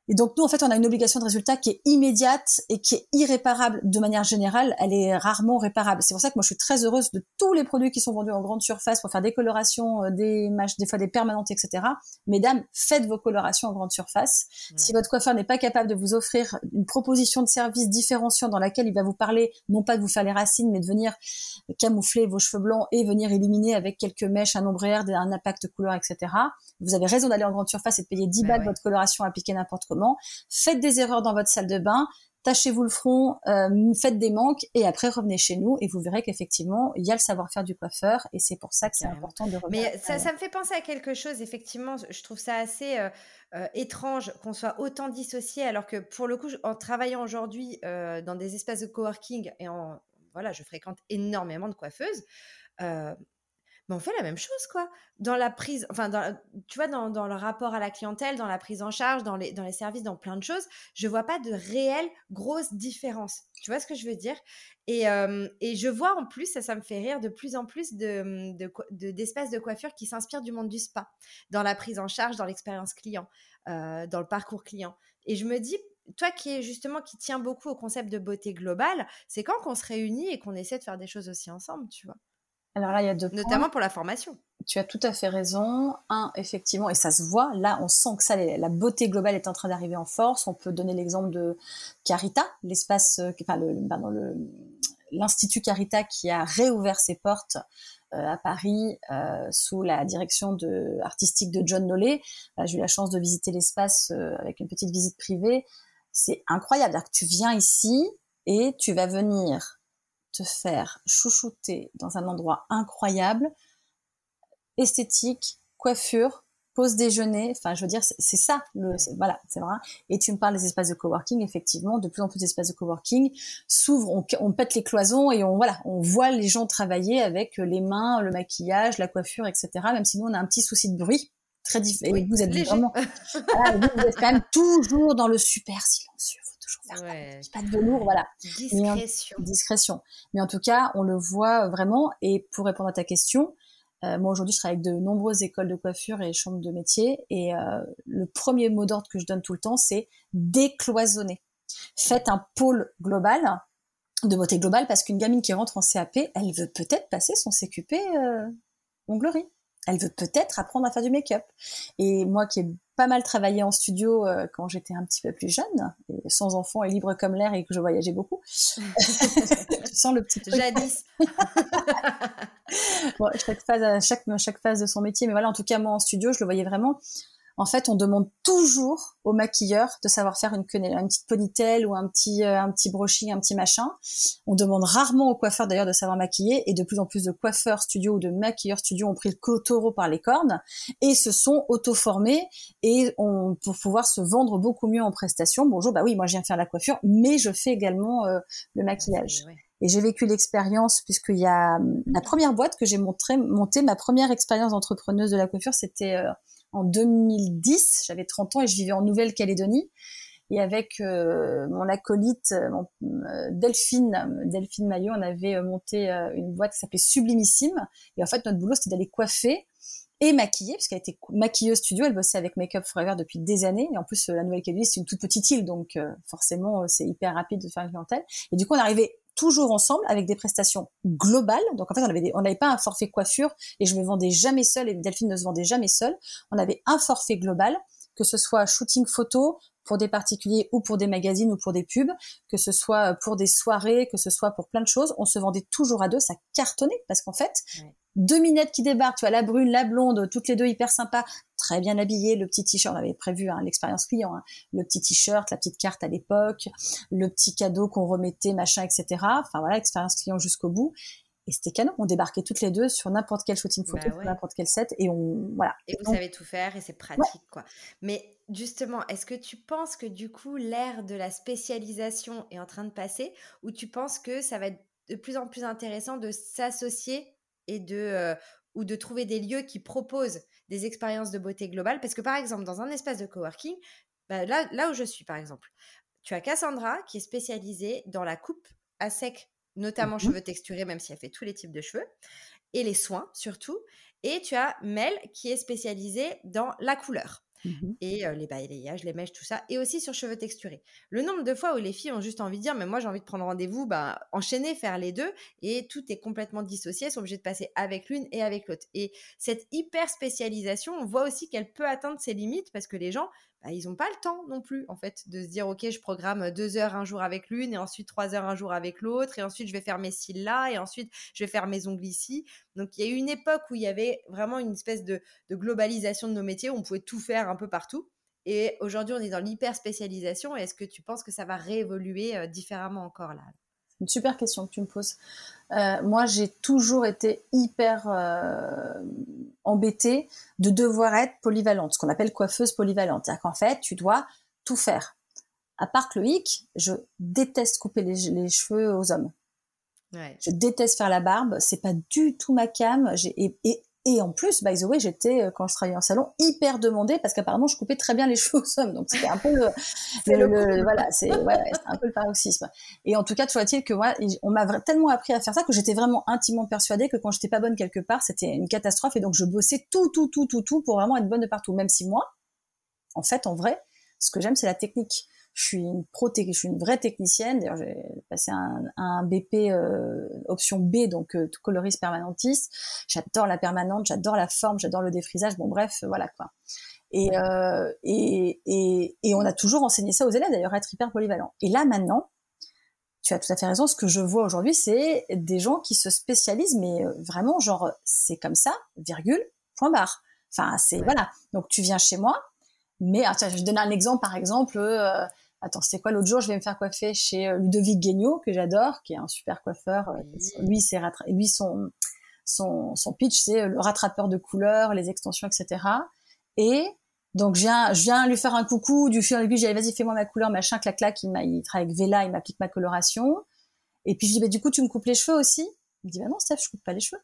Et donc nous, en fait, on a une obligation de résultat qui est immédiate et qui est irréparable de manière générale. Elle est rarement réparable. C'est pour ça que moi, je suis très heureuse de tous les produits qui sont vendus en grande surface pour faire des colorations, euh, des matchs, des fois des permanentes, etc. Mesdames, faites vos colorations en grande surface. Si votre coiffeur n'est pas capable de vous offrir une proposition de service différenciant dans laquelle il va vous parler, non pas de vous faire les racines, mais de venir camoufler vos cheveux blancs et venir illuminer avec quelques mèches, un ombrière, un impact couleur, etc. Vous avez raison d'aller en grande surface et de payer 10 balles votre coloration appliquée n'importe Faites des erreurs dans votre salle de bain, tachez-vous le front, euh, faites des manques et après revenez chez nous et vous verrez qu'effectivement il y a le savoir-faire du coiffeur et c'est pour ça que c'est important de revenir. Mais ça, ça, me fait penser à quelque chose, effectivement, je trouve ça assez euh, euh, étrange qu'on soit autant dissocié alors que pour le coup, en travaillant aujourd'hui dans des espaces de coworking et en voilà, je fréquente énormément de coiffeuses on fait la même chose, quoi. Dans la prise, enfin, tu vois, dans, le rapport à la clientèle, dans la prise en charge, dans les, services, dans plein de choses, je vois pas de réelle grosse différence. Tu vois ce que je veux dire? Et, euh, je vois en plus, ça, ça me fait rire, de plus en plus de, de, d'espaces de, coiffure qui s'inspirent du monde du spa, dans la prise en charge, dans l'expérience client, euh, dans le parcours client. Et je me dis, toi qui est justement qui tient beaucoup au concept de beauté globale, c'est quand qu'on se réunit et qu'on essaie de faire des choses aussi ensemble, tu vois? Alors là, il y a deux Notamment pour la formation. Tu as tout à fait raison. Un, effectivement, et ça se voit, là, on sent que ça, la beauté globale est en train d'arriver en force. On peut donner l'exemple de Carita, l'espace, euh, enfin, le, le, l'Institut Carita qui a réouvert ses portes euh, à Paris euh, sous la direction de, artistique de John Nollet. J'ai eu la chance de visiter l'espace avec une petite visite privée. C'est incroyable. Que tu viens ici et tu vas venir te faire chouchouter dans un endroit incroyable, esthétique, coiffure, pause déjeuner, enfin je veux dire c'est ça le voilà c'est vrai. Et tu me parles des espaces de coworking effectivement de plus en plus d'espaces de coworking s'ouvrent on, on, pète les cloisons et on voilà on voit les gens travailler avec les mains le maquillage la coiffure etc même si nous on a un petit souci de bruit très différent vous êtes vraiment vous êtes quand même toujours dans le super silencieux pas de velours, voilà. Discrétion. discrétion. Mais en tout cas, on le voit vraiment. Et pour répondre à ta question, euh, moi aujourd'hui, je travaille avec de nombreuses écoles de coiffure et chambres de métier. Et euh, le premier mot d'ordre que je donne tout le temps, c'est décloisonner. Faites un pôle global de beauté globale parce qu'une gamine qui rentre en CAP, elle veut peut-être passer son CQP euh, onglerie. Elle veut peut-être apprendre à faire du make-up. Et moi qui ai pas mal travaillé en studio euh, quand j'étais un petit peu plus jeune, sans enfant et libre comme l'air et que je voyageais beaucoup. tu sens le petit truc. Jadis. bon, chaque phase, chaque, chaque phase de son métier, mais voilà, en tout cas moi en studio, je le voyais vraiment en fait, on demande toujours au maquilleur de savoir faire une, une petite ponytail ou un petit, euh, un petit brushing, un petit machin. On demande rarement au coiffeur d'ailleurs de savoir maquiller et de plus en plus de coiffeurs studio ou de maquilleurs studio ont pris le taureau par les cornes et se sont auto-formés et on, pour pouvoir se vendre beaucoup mieux en prestation. Bonjour, bah oui, moi je viens faire la coiffure, mais je fais également euh, le maquillage. Et j'ai vécu l'expérience puisqu'il y a la première boîte que j'ai montré, monté, ma première expérience d'entrepreneuse de la coiffure, c'était euh, en 2010. J'avais 30 ans et je vivais en Nouvelle-Calédonie. Et avec euh, mon acolyte euh, euh, Delphine, Delphine Maillot, on avait monté une boîte qui s'appelait Sublimissime. Et en fait, notre boulot, c'était d'aller coiffer et maquiller, puisqu'elle était maquilleuse studio, elle bossait avec Make Up Forever depuis des années, et en plus la Nouvelle-Calédonie c'est une toute petite île, donc forcément c'est hyper rapide de faire une clientèle. Et du coup on arrivait toujours ensemble avec des prestations globales. Donc en fait, on avait on n'avait pas un forfait coiffure et je me vendais jamais seule et Delphine ne se vendait jamais seule. On avait un forfait global, que ce soit shooting photo pour des particuliers ou pour des magazines ou pour des pubs, que ce soit pour des soirées, que ce soit pour plein de choses. On se vendait toujours à deux, ça cartonnait parce qu'en fait, deux minettes qui débarquent, tu vois, la brune, la blonde, toutes les deux hyper sympas, très bien habillées, le petit t-shirt, on avait prévu hein, l'expérience client, hein, le petit t-shirt, la petite carte à l'époque, le petit cadeau qu'on remettait, machin, etc. Enfin voilà, expérience client jusqu'au bout. Et c'était canon. On débarquait toutes les deux sur n'importe quel shooting photo, bah n'importe quel set, et on voilà. Et, vous savez tout faire, et c'est pratique, quoi. Mais justement, est-ce que tu penses que du coup l'ère de la spécialisation est en train de passer, ou tu penses que ça va être de plus en plus intéressant de s'associer et de euh, ou de trouver des lieux qui proposent des expériences de beauté globale. Parce que par exemple, dans un espace de coworking, bah, là, là où je suis par exemple, tu as Cassandra qui est spécialisée dans la coupe à sec, notamment mmh cheveux texturés, même si elle fait tous les types de cheveux, et les soins surtout. Et tu as Mel qui est spécialisée dans la couleur. Mmh et les balayages, les mèches, tout ça, et aussi sur cheveux texturés. Le nombre de fois où les filles ont juste envie de dire, mais moi j'ai envie de prendre rendez-vous, bah, enchaîner, faire les deux, et tout est complètement dissocié, elles sont obligées de passer avec l'une et avec l'autre. Et cette hyper spécialisation, on voit aussi qu'elle peut atteindre ses limites parce que les gens, bah, ils n'ont pas le temps non plus, en fait, de se dire, OK, je programme deux heures un jour avec l'une et ensuite trois heures un jour avec l'autre et ensuite je vais faire mes cils là et ensuite je vais faire mes ongles ici. Donc, il y a eu une époque où il y avait vraiment une espèce de, globalisation de nos métiers où on pouvait tout faire un peu partout. Et aujourd'hui, on est dans l'hyper spécialisation. Est-ce que tu penses que ça va réévoluer euh, différemment encore là? Une super question que tu me poses. Euh, moi, j'ai toujours été hyper euh, embêtée de devoir être polyvalente, ce qu'on appelle coiffeuse polyvalente. C'est-à-dire qu'en fait, tu dois tout faire. À part le hic, je déteste couper les, cheveux aux hommes. Je déteste faire la barbe, c'est pas du tout ma cam. Et, et, et en plus, by the way, j'étais, euh, quand je travaillais en salon, hyper demandée parce qu'apparemment, je coupais très bien les cheveux aux hommes. Donc, c'était un peu le, le, voilà, c'est, ouais, un peu le paroxysme. Et en tout cas, tu vois-t-il que moi, on m'a tellement appris à faire ça que j'étais vraiment intimement persuadée que quand j'étais pas bonne quelque part, c'était une catastrophe. Et donc, je bossais tout, tout, tout, tout, tout pour vraiment être bonne de partout. Même si moi, en fait, en vrai, ce que j'aime, c'est la technique je suis une pro, je suis une vraie technicienne. D'ailleurs, j'ai passé un, un BP euh, option B, donc euh, coloriste permanentiste. J'adore la permanente, j'adore la forme, j'adore le défrisage. Bon, bref, voilà quoi. Et, euh, et, et, et, on a toujours enseigné ça aux élèves, d'ailleurs, être hyper polyvalent. Et là, maintenant, tu as tout à fait raison. Ce que je vois aujourd'hui, c'est des gens qui se spécialisent, mais euh, vraiment, genre, c'est comme ça, virgule, point barre. Enfin, c'est voilà. Donc, tu viens chez moi, mais ah, je vais donner un exemple, par exemple. Euh, attends, c'était quoi l'autre jour Je vais me faire coiffer chez euh, Ludovic Guignot, que j'adore, qui est un super coiffeur. Euh, lui, c'est lui son, son, son pitch, c'est euh, le rattrapeur de couleurs, les extensions, etc. Et donc, je viens, je viens lui faire un coucou, du fil en aiguille, j'ai vas-y, fais-moi ma couleur, machin, clac, clac. Il, il travaille avec Vela, il m'applique ma coloration. Et puis, je dis, bah, du coup, tu me coupes les cheveux aussi? Il me dit, bah non, Steph, je coupe pas les cheveux.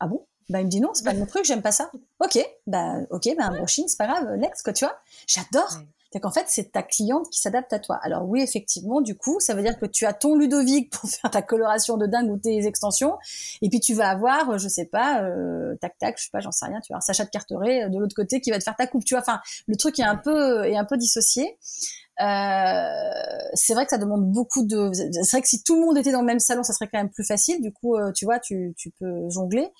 Ah bon? Bah, il me dit non, c'est pas mon truc, j'aime pas ça. Ok, bah, ok, bah, un brushing, c'est pas grave, next, quoi, tu vois. J'adore. C'est qu'en fait, c'est ta cliente qui s'adapte à toi. Alors oui, effectivement, du coup, ça veut dire que tu as ton Ludovic pour faire ta coloration de dingue ou tes extensions, et puis tu vas avoir, euh, je sais pas, euh, tac tac, je sais pas, j'en sais rien, tu vois, Sacha de Carteret euh, de l'autre côté qui va te faire ta coupe, tu vois. Enfin, le truc est un peu est un peu dissocié. c'est vrai que ça demande beaucoup de. C'est vrai que si tout le monde était dans le même salon, ça serait quand même plus facile. Du coup, tu vois, tu, tu peux jongler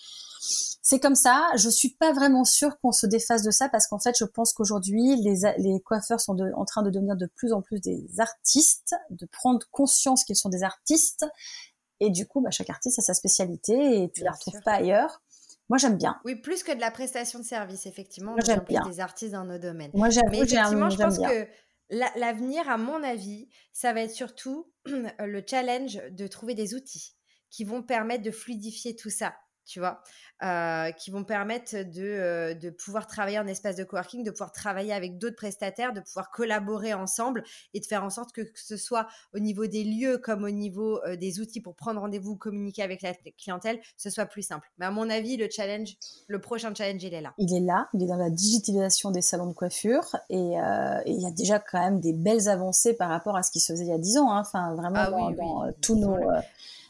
c'est comme ça. Je suis pas vraiment sûre qu'on se défasse de ça parce qu'en fait, je pense qu'aujourd'hui, les, les coiffeurs sont en train de devenir de plus en plus des artistes, de prendre conscience qu'ils sont des artistes. Et du coup, bah, chaque artiste a sa spécialité et tu la retrouves pas ailleurs. Moi, j'aime bien. Oui, plus que de la prestation de service, effectivement. Moi, j'aime bien. Des artistes dans nos domaines. Moi, j'aime Mais effectivement, je pense que l'avenir, à mon avis, ça va être surtout le challenge de trouver des outils qui vont permettre de fluidifier tout ça tu vois, euh, qui vont permettre de, de, pouvoir travailler en espace de coworking, de pouvoir travailler avec d'autres prestataires, de pouvoir collaborer ensemble et de faire en sorte que, que ce soit au niveau des lieux comme au niveau euh, des outils pour prendre rendez-vous, communiquer avec la clientèle, ce soit plus simple. Mais à mon avis, le challenge, le prochain challenge, il est là. Il est là, il est dans la digitalisation des salons de coiffure et il y a déjà quand même des belles avancées par rapport à ce qui se faisait il y a 10 ans. Hein. Enfin, vraiment, ah dans, tous nos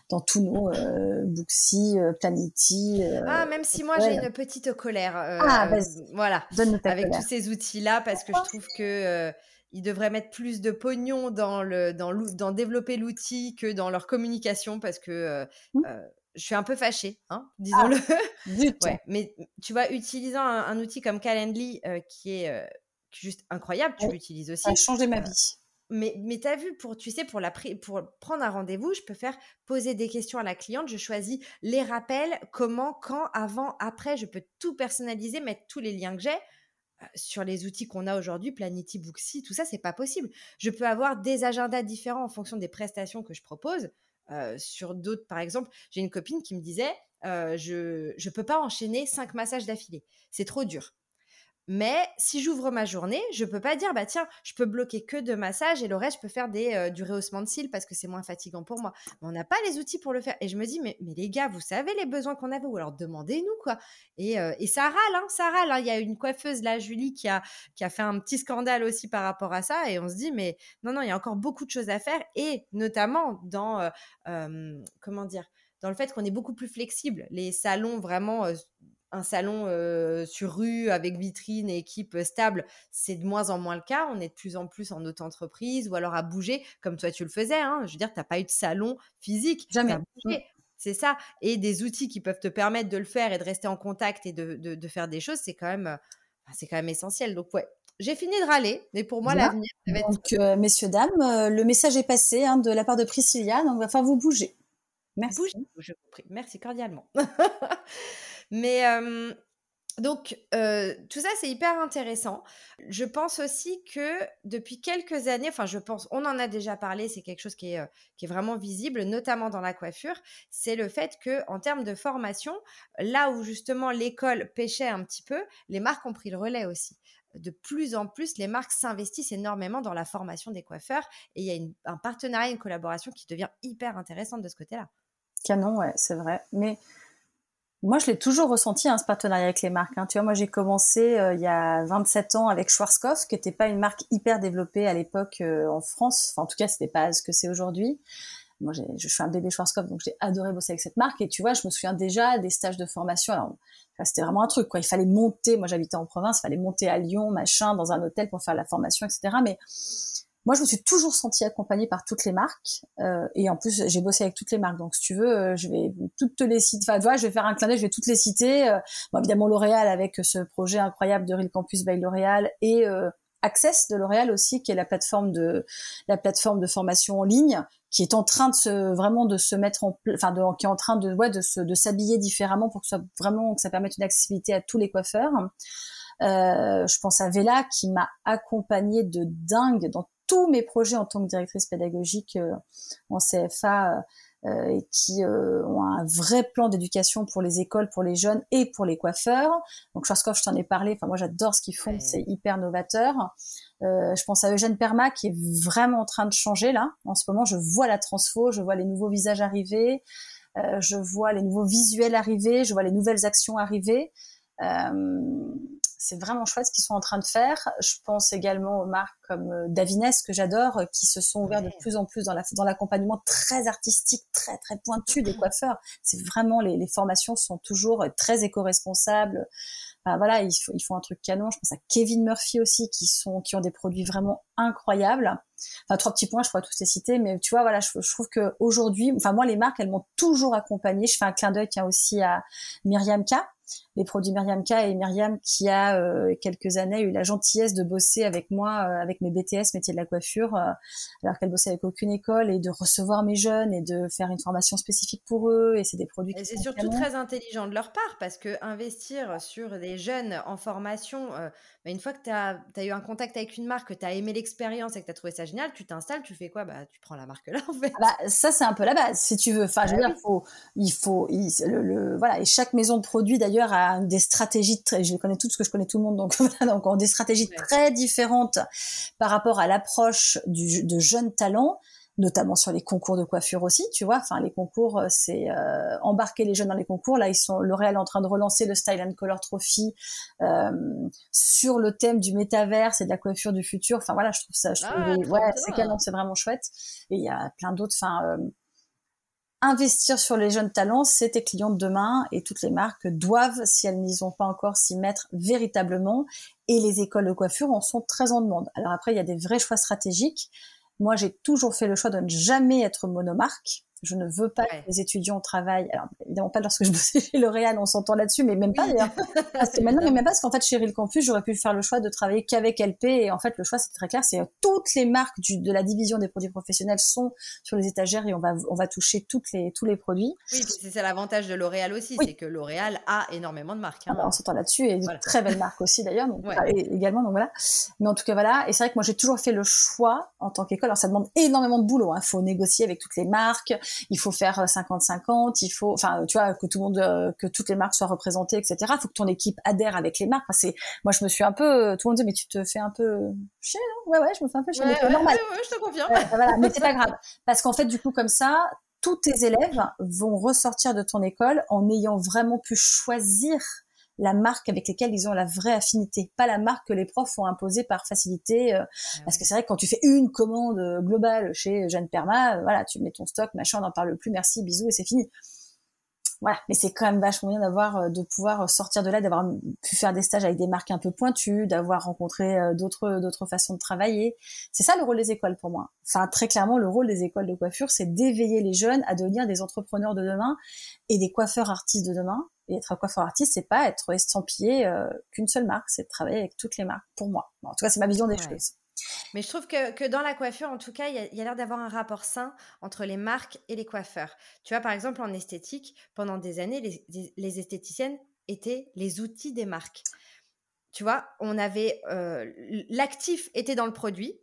dans tous nos euh, Booksy, euh, Planety. Euh, ah, même si moi j'ai une petite colère. Ah, voilà. Donne avec tous ces outils-là, parce que je trouve que ils devraient mettre plus de pognon dans le dans, dans développer l'outil que dans leur communication, parce que mmh. je suis un peu fâchée, hein, disons-le. Ah, ouais, mais tu vois, utilisant un, outil comme Calendly, qui est juste incroyable, tu l'utilises aussi. Ça a changé ma vie. Mais, mais tu as vu, pour, tu sais, pour, la, pour prendre un rendez-vous, je peux faire poser des questions à la cliente. Je choisis les rappels, comment, quand, avant, après. Je peux tout personnaliser, mettre tous les liens que j'ai euh, sur les outils qu'on a aujourd'hui, Planity, Booksy, tout ça, c'est pas possible. Je peux avoir des agendas différents en fonction des prestations que je propose. Euh, sur d'autres, par exemple, j'ai une copine qui me disait euh, je ne peux pas enchaîner cinq massages d'affilée. C'est trop dur. Mais si j'ouvre ma journée, je peux pas dire bah tiens, je peux bloquer que deux massages et le reste je peux faire des du rehaussement de cils parce que c'est moins fatigant pour moi. Mais on n'a pas les outils pour le faire et je me dis mais, mais les gars, vous savez les besoins qu'on avait ou alors demandez-nous quoi. Et, et ça râle hein, ça râle. Hein. Il y a une coiffeuse là Julie qui a qui a fait un petit scandale aussi par rapport à ça et on se dit mais non non, il y a encore beaucoup de choses à faire et notamment dans comment dire dans le fait qu'on est beaucoup plus flexible. Les salons vraiment un salon sur rue avec vitrine et équipe stable, c'est de moins en moins le cas. On est de plus en plus en auto-entreprise ou alors à bouger, comme toi tu le faisais. Hein. Je veux dire, tu n'as pas eu de salon physique. Jamais. C'est ça. Et des outils qui peuvent te permettre de le faire et de rester en contact et de, de, faire des choses, c'est quand même, c'est quand même essentiel. Donc ouais, j'ai fini de râler, mais pour moi, l'avenir, Donc, messieurs, dames, le message est passé hein, de la part de Priscilla, donc il va falloir vous bouger. Merci. je vous prie. Merci cordialement. Mais donc, tout ça, c'est hyper intéressant. Je pense aussi que depuis quelques années, enfin, je pense, on en a déjà parlé, c'est quelque chose qui est, qui est vraiment visible, notamment dans la coiffure, c'est le fait que, en termes de formation, là où justement l'école pêchait un petit peu, les marques ont pris le relais aussi. De plus en plus, les marques s'investissent énormément dans la formation des coiffeurs et il y a un partenariat, une collaboration qui devient hyper intéressante de ce côté-là. Canon, ouais, c'est vrai. Mais moi, je l'ai toujours ressenti, hein, ce partenariat avec les marques. Hein. Tu vois, moi, j'ai commencé euh, il y a 27 ans avec Schwarzkopf, qui n'était pas une marque hyper développée à l'époque euh, en France. Enfin, en tout cas, c'était pas ce que c'est aujourd'hui. Moi, je suis un bébé Schwarzkopf, donc j'ai adoré bosser avec cette marque. Et tu vois, je me souviens déjà des stages de formation. Alors, c'était vraiment un truc, quoi. Il fallait monter. Moi, j'habitais en province, il fallait monter à Lyon, machin, dans un hôtel pour faire la formation, etc. Mais moi, je me suis toujours sentie accompagnée par toutes les marques, euh, et en plus, j'ai bossé avec toutes les marques. Donc, si tu veux, euh, je vais toutes les citer. Enfin, vois, je vais faire un clin d'œil, je vais toutes les citer. Euh, bon, évidemment, L'Oréal avec ce projet incroyable de Real Campus by L'Oréal et euh, Access de L'Oréal aussi, qui est la plateforme de la plateforme de formation en ligne, qui est en train de se vraiment de se mettre en, enfin, qui est en train de ouais de se de s'habiller différemment pour que ça vraiment que ça permette une accessibilité à tous les coiffeurs. Euh, je pense à Vela qui m'a accompagnée de dingue dans tous mes projets en tant que directrice pédagogique euh, en CFA euh, et qui euh, ont un vrai plan d'éducation pour les écoles, pour les jeunes et pour les coiffeurs. Donc Schwarzkopf, je t'en ai parlé. Enfin, moi, j'adore ce qu'ils font. C'est hyper novateur. Euh, je pense à Eugène Perma qui est vraiment en train de changer là. En ce moment, je vois la transfo, je vois les nouveaux visages arriver, euh, je vois les nouveaux visuels arriver, je vois les nouvelles actions arriver. Euh, c'est vraiment chouette ce qu'ils sont en train de faire. Je pense également aux marques comme euh, Davines que j'adore, euh, qui se sont ouvertes de plus en plus dans la dans l'accompagnement très artistique, très très pointu des coiffeurs. C'est vraiment les, les, formations sont toujours très éco-responsables. Enfin, voilà, ils, ils, font un truc canon. Je pense à Kevin Murphy aussi, qui sont qui ont des produits vraiment incroyables. Enfin, trois petits points, je pourrais tous les citer, mais tu vois, voilà, je, je trouve que aujourd'hui, enfin moi, les marques, elles m'ont toujours accompagnée. Je fais un clin d'œil aussi à Myriam K, les produits Myriam K et Myriam qui a euh, quelques années eu la gentillesse de bosser avec moi euh, avec mes BTS métier de la coiffure euh, alors qu'elle bossait avec aucune école et de recevoir mes jeunes et de faire une formation spécifique pour eux et c'est des produits et c'est surtout très intelligent de leur part parce que investir sur des jeunes en formation bah, une fois que tu as, eu un contact avec une marque, que tu as aimé l'expérience et que tu as trouvé ça génial, tu t'installes, tu fais quoi? Bah, Tu prends la marque là, en fait. Bah, ça, c'est un peu la base, si tu veux. Enfin, je veux bah dire, faut, il faut. le, voilà, et chaque maison de produit, d'ailleurs, a des stratégies, très, je connais toutes, parce que je connais tout le monde, donc donc des stratégies très différentes par rapport à l'approche de jeunes talents notamment sur les concours de coiffure aussi, tu vois. Enfin, les concours, euh, c'est euh, embarquer les jeunes dans les concours. Là, ils sont L'Oréal est en train de relancer le Style and Color Trophy euh, sur le thème du métaverse et de la coiffure du futur. Enfin voilà, je trouve ça, je trouve, ah, ouais, c'est canon, c'est vraiment chouette. Et il y a plein d'autres. Enfin, euh, investir sur les jeunes talents, c'est tes clients de demain et toutes les marques doivent, si elles n'y ont pas encore, s'y mettre véritablement. Et les écoles de coiffure en sont très en demande. Alors après, il y a des vrais choix stratégiques. Moi, j'ai toujours fait le choix de ne jamais être monomarque. Je ne veux pas que les étudiants travaillent. Alors, évidemment pas lorsque je bossais chez L'Oréal, on s'entend là-dessus, mais même pas d'ailleurs. parce que maintenant, mais même pas parce qu'en fait, chez Real Campus, j'aurais pu faire le choix de travailler qu'avec LP. Et en fait, le choix, c'est très clair. C'est toutes les marques du, de la division des produits professionnels sont sur les étagères et on va, on va toucher toutes les, tous les produits. Oui, c'est ça l'avantage de L'Oréal aussi, c'est que L'Oréal a énormément de marques. Hein. Ah bah, on s'entend là-dessus et de très belles marques aussi d'ailleurs. Donc, également, donc voilà. Mais en tout cas, voilà. Et c'est vrai que moi, j'ai toujours fait le choix en tant qu'école. Alors, ça demande énormément de boulot. Il hein. faut négocier avec toutes les marques. Il faut faire 50-50, il faut, enfin, tu vois, que tout le monde, euh, que toutes les marques soient représentées, etc. Il faut que ton équipe adhère avec les marques. c'est, moi, je me suis un peu, tout le monde dit, mais tu te fais un peu chier, non? Ouais, ouais, je me fais un peu chier. Ouais, normal. Ouais, je te confirme. voilà, mais c'est pas grave. Parce qu'en fait, du coup, comme ça, tous tes élèves vont ressortir de ton école en ayant vraiment pu choisir la marque avec lesquelles ils ont la vraie affinité, pas la marque que les profs ont imposée par facilité. Euh, ah parce que c'est vrai que quand tu fais une commande globale chez Jeanne Perma, euh, voilà, tu mets ton stock, machin, on n'en parle plus, merci, bisous et c'est fini. voilà, mais c'est quand même vachement bien d'avoir, euh, de pouvoir sortir de là, d'avoir pu faire des stages avec des marques un peu pointues, d'avoir rencontré euh, d'autres, d'autres façons de travailler. C'est ça le rôle des écoles pour moi. Enfin, très clairement, le rôle des écoles de coiffure, c'est d'éveiller les jeunes à devenir des entrepreneurs de demain et des coiffeurs artistes de demain. Et être coiffeur artiste, c'est pas être estampillé euh, qu'une seule marque, c'est de travailler avec toutes les marques. Pour moi, en tout cas, c'est ma vision des choses. Mais je trouve que, que, dans la coiffure, en tout cas, il y a, l'air d'avoir un rapport sain entre les marques et les coiffeurs. Tu vois, par exemple, en esthétique, pendant des années, les, les esthéticiennes étaient les outils des marques. Tu vois, on avait euh, l'actif était dans le produit,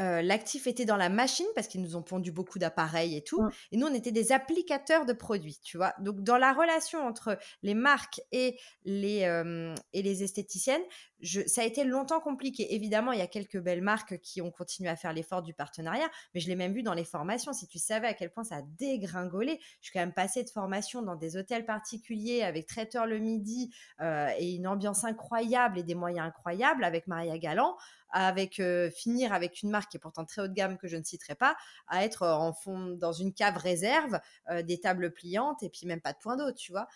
euh, l'actif était dans la machine parce qu'ils nous ont pondu beaucoup d'appareils et tout. Et nous, on était des applicateurs de produits, tu vois. Donc, dans la relation entre les marques et les, euh, et les esthéticiennes, ça a été longtemps compliqué. Évidemment, il y a quelques belles marques qui ont continué à faire l'effort du partenariat, mais je l'ai même vu dans les formations. Si tu savais à quel point ça a dégringolé, je suis quand même passée de formation dans des hôtels particuliers avec traiteur le midi euh, et une ambiance incroyable et des moyens incroyables avec Maria Galland avec euh, finir avec une marque qui est pourtant très haut de gamme que je ne citerai pas, à être euh, en fond dans une cave réserve, euh, des tables pliantes et puis même pas de point d'eau, tu vois.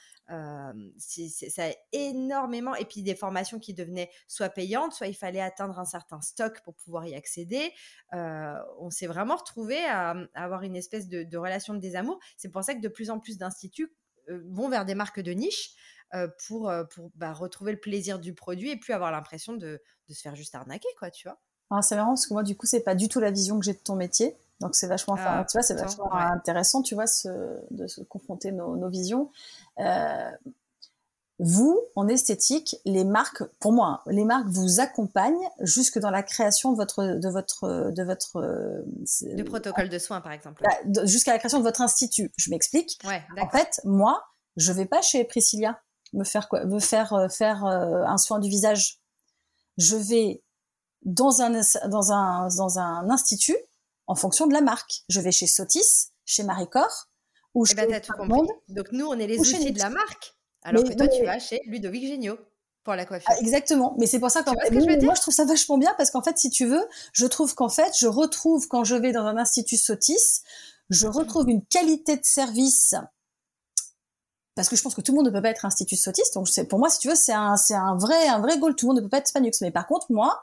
c'est, ça a énormément et puis des formations qui devenaient soit payantes, soit il fallait atteindre un certain stock pour pouvoir y accéder. on s'est vraiment retrouvé à, avoir une espèce de, de relation de désamour. C'est pour ça que de plus en plus d'instituts vont vers des marques de niche euh, pour, euh, pour bah, retrouver le plaisir du produit et plus avoir l'impression de, de, se faire juste arnaquer, quoi, tu vois. Ah, c'est marrant parce que moi, du coup, c'est pas du tout la vision que j'ai de ton métier. Donc, c'est vachement, ah, tu vois, c'est vachement intéressant, tu vois, ce, de se confronter nos, nos visions. Euh, vous, en esthétique, les marques, pour moi, hein, les marques vous accompagnent jusque dans la création de votre, de votre, de votre, de protocole de soins, par exemple. Bah, jusqu'à la création de votre institut. Je m'explique. Ouais, en fait, moi, je vais pas chez Priscilla me faire quoi, me faire euh, faire euh, un soin du visage. Je vais dans un dans un dans un institut en fonction de la marque. Je vais chez Sotis, chez Maricor ou eh ben, chez ben, Monde. Donc nous on est les outils de la marque. Alors que toi tu vas chez Ludovic Géniaud pour la coiffure. Ah, exactement, mais c'est pour ça que moi je trouve ça vachement bien parce qu'en fait si tu veux, je trouve qu'en fait je retrouve quand je vais dans un institut Sotis, je retrouve une qualité de service parce que je pense que tout le monde ne peut pas être institut sautiste. Donc pour moi, si tu veux, c'est un c'est un vrai un vrai goal. Tout le monde ne peut pas être Spanux. Mais par contre, moi,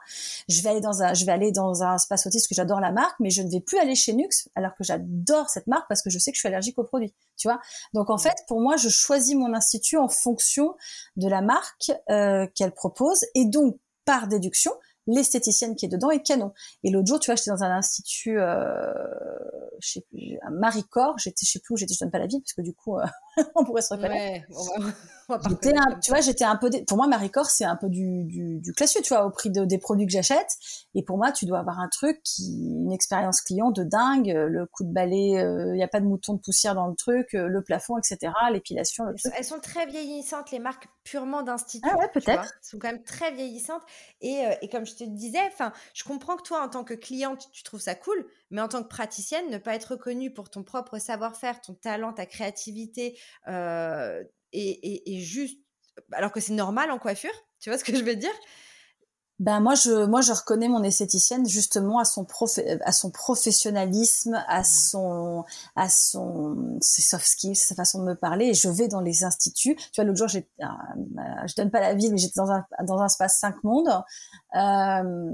je vais aller dans un je vais aller dans un spa sautiste que j'adore la marque, mais je ne vais plus aller chez Nux alors que j'adore cette marque parce que je sais que je suis allergique aux produits. Tu vois. Donc en fait, pour moi, je choisis mon institut en fonction de la marque euh, qu'elle propose et donc par déduction, l'esthéticienne qui est dedans est canon. Et l'autre jour, tu vois, j'étais dans un institut, euh, je sais plus, à Maricor, j'étais, je sais plus où j'étais, je donne pas la ville, parce que du coup, euh, on pourrait se reconnaître. tu vois, j'étais un peu, pour moi, Maricor, c'est un peu du, du, du classieux, tu vois, au prix de, des produits que j'achète. Et pour moi, tu dois avoir un truc qui, une expérience client de dingue, le coup de balai, il euh, n'y a pas de mouton de poussière dans le truc, euh, le plafond, etc., l'épilation. Elles sont très vieillissantes, les marques purement d'institut. Ah ouais, peut-être. Elles sont quand même très vieillissantes. Et, euh, et comme je te disais, enfin, je comprends que toi, en tant que cliente, tu trouves ça cool, mais en tant que praticienne, ne pas être reconnue pour ton propre savoir-faire, ton talent, ta créativité, euh, et, juste, alors que c'est normal en coiffure, tu vois ce que je veux dire? Ben moi je moi je reconnais mon esthéticienne justement à son à son professionnalisme, à son à son ses soft skills, sa façon de me parler et je vais dans les instituts. Tu vois l'autre jour j'ai euh, je donne pas la ville mais j'étais dans un dans un espace 5 mondes. Euh,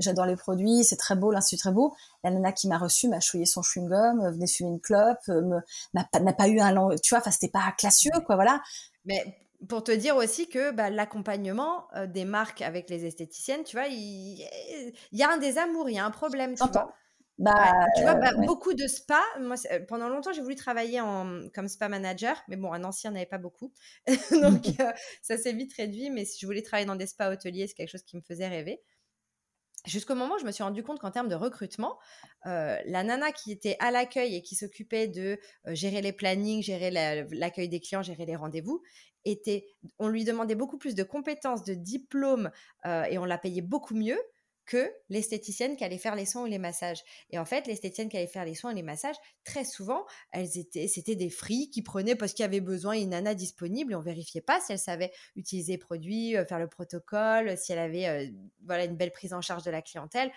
j'adore les produits, c'est très beau, l'institut très beau. La nana qui m'a reçu m'a chouillé son chewing-gum, venait fumer une clope, n'a pas, pas eu un long, tu vois, enfin c'était pas classieux quoi, voilà. Mais pour te dire aussi que bah, l'accompagnement euh, des marques avec les esthéticiennes, tu vois, il, y a un désamour, il y a un problème, tu vois. Bah, tu vois, bah, beaucoup de spas. Moi, euh, pendant longtemps, j'ai voulu travailler en, comme spa manager, mais bon, un ancien n'avait pas beaucoup. Donc, euh, ça s'est vite réduit. Mais si je voulais travailler dans des spas hôteliers, c'est quelque chose qui me faisait rêver. Jusqu'au moment où je me suis rendu compte qu'en termes de recrutement, euh, la nana qui était à l'accueil et qui s'occupait de euh, gérer les plannings, gérer l'accueil des clients, gérer les rendez-vous, était, on lui demandait beaucoup plus de compétences, de diplômes euh, et on la payait beaucoup mieux que l'esthéticienne qui allait faire les soins ou les massages. Et en fait, l'esthéticienne qui allait faire les soins et les massages, très souvent, elles étaient, c'était des fris qui prenaient parce qu'il y avait besoin une nana disponible et on vérifiait pas si elle savait utiliser les produits, euh, faire le protocole, si elle avait euh, voilà une belle prise en charge de la clientèle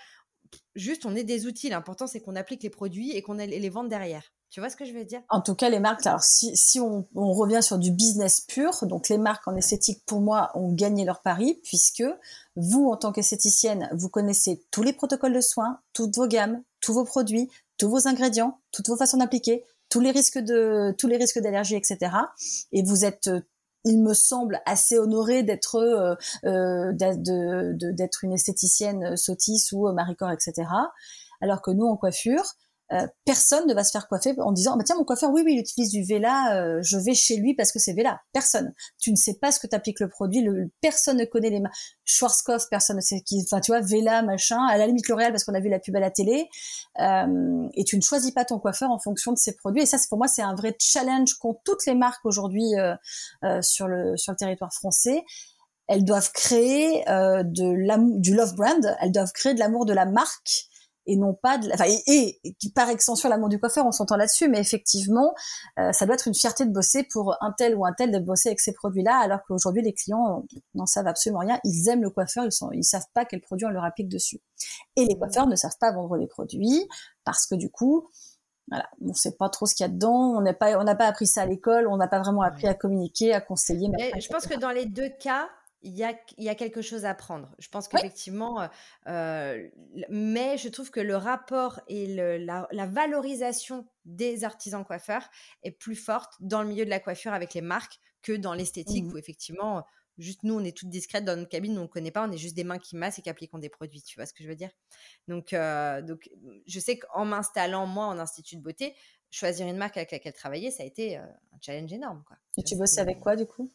juste, on est des outils. L'important, c'est qu'on applique les produits et qu'on les vende derrière. Tu vois ce que je veux dire? En tout cas, les marques, alors si, si on, revient sur du business pur, donc les marques en esthétique, pour moi, ont gagné leur pari, puisque vous, en tant qu'esthéticienne, vous connaissez tous les protocoles de soins, toutes vos gammes, tous vos produits, tous vos ingrédients, toutes vos façons d'appliquer, tous les risques tous les risques d'allergie, etc. Et vous êtes euh, il me semble assez honoré d'être euh, euh d'être une esthéticienne Sotis ou Maricor, etc. Alors que nous en coiffure, euh, personne ne va se faire coiffer en disant bah tiens mon coiffeur oui oui il utilise du Vela euh, je vais chez lui parce que c'est Vela. Personne. Tu ne sais pas ce que t'appliques le produit le, personne ne connaît les Schwarzkopf personne ne sait qui enfin tu vois Vela machin à la limite L'Oréal parce qu'on a vu la pub à la télé euh, et tu ne choisis pas ton coiffeur en fonction de ses produits. Et ça c'est pour moi c'est un vrai challenge qu'ont toutes les marques aujourd'hui sur le sur le territoire français. Elles doivent créer de du love brand. Elles doivent créer de l'amour de la marque et non pas de, enfin, et, qui par extension l'amour du coiffeur, on s'entend là-dessus, mais effectivement, euh, ça doit être une fierté de bosser pour un tel ou un tel de bosser avec ces produits-là, alors qu'aujourd'hui les clients n'en savent absolument rien. Ils aiment le coiffeur, ils sont, ils savent pas quel produit on leur applique dessus. Et les mmh. coiffeurs ne savent pas vendre les produits parce que du coup, voilà, on sait pas trop ce qu'il y a dedans, on n'a pas, on n'a pas appris ça à l'école, on n'a pas vraiment appris à communiquer, à conseiller. Mais je pense que dans les deux cas, il y a, il y a quelque chose à prendre. Je pense qu'effectivement, euh, mais je trouve que le rapport et le, la, la, valorisation des artisans coiffeurs est plus forte dans le milieu de la coiffure avec les marques que dans l'esthétique mmh. où effectivement, juste nous, on est toutes discrètes dans notre cabine, on ne connaît pas, on est juste des mains qui massent et qui appliquent des produits. Tu vois ce que je veux dire? Donc, euh, donc, je sais qu'en m'installant, moi, en institut de beauté, choisir une marque avec laquelle travailler, ça a été euh, un challenge énorme. Quoi. Et tu bosses avec quoi du coup?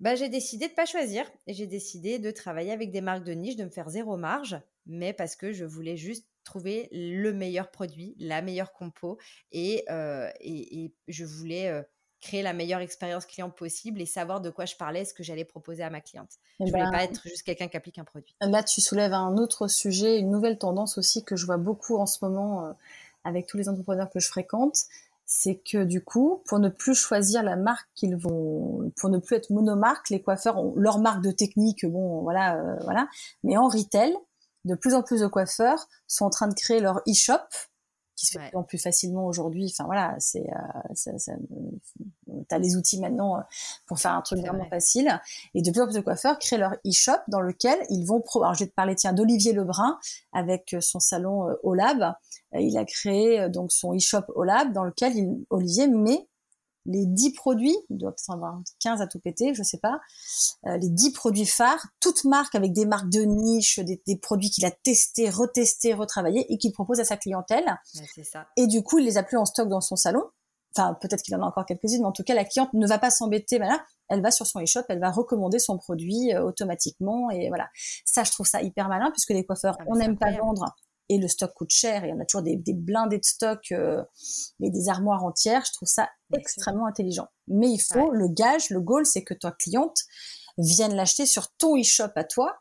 Bah, j'ai décidé de pas choisir j'ai décidé de travailler avec des marques de niche, de me faire zéro marge, mais parce que je voulais juste trouver le meilleur produit, la meilleure compo et, euh, et, je voulais euh, créer la meilleure expérience client possible et savoir de quoi je parlais, ce que j'allais proposer à ma cliente. je ne voulais ben, pas être juste quelqu'un qui applique un produit. Là, tu soulèves un autre sujet, une nouvelle tendance aussi que je vois beaucoup en ce moment euh, avec tous les entrepreneurs que je fréquente, c'est que du coup, pour ne plus choisir la marque qu'ils vont, pour ne plus être monomarque, les coiffeurs ont leur marque de technique, bon, voilà, euh, voilà. Mais en retail, de plus en plus de coiffeurs sont en train de créer leur e-shop qui se fait de plus en plus facilement aujourd'hui. Enfin voilà, c'est, euh, ça, ça, t'as les outils maintenant euh, pour faire un truc vraiment facile. Et de plus en plus de coiffeurs créent leur e-shop dans lequel ils vont pro. Alors je vais te parler tiens d'Olivier Lebrun avec euh, son salon euh, Olab. Il a créé donc son e-shop Olab dans lequel il, Olivier met les 10 produits, il doit en avoir 15 à tout péter, je sais pas, euh, les 10 produits phares, toutes marques avec des marques de niche, des, des produits qu'il a testés, retestés, retravaillés et qu'il propose à sa clientèle. ça. Et du coup, il les a plus en stock dans son salon. Enfin, peut-être qu'il en a encore quelques-unes, mais en tout cas, la cliente ne va pas s'embêter. Voilà, elle va sur son e-shop, elle va recommander son produit euh, automatiquement. Et voilà, ça, je trouve ça hyper malin puisque les coiffeurs, ah, on n'aime pas vendre et le stock coûte cher et on a toujours des, des blindés de stock euh, et des armoires entières. Je trouve ça extrêmement intelligent. Mais il faut le gage, le goal, c'est que ta cliente vienne l'acheter sur ton e-shop à toi.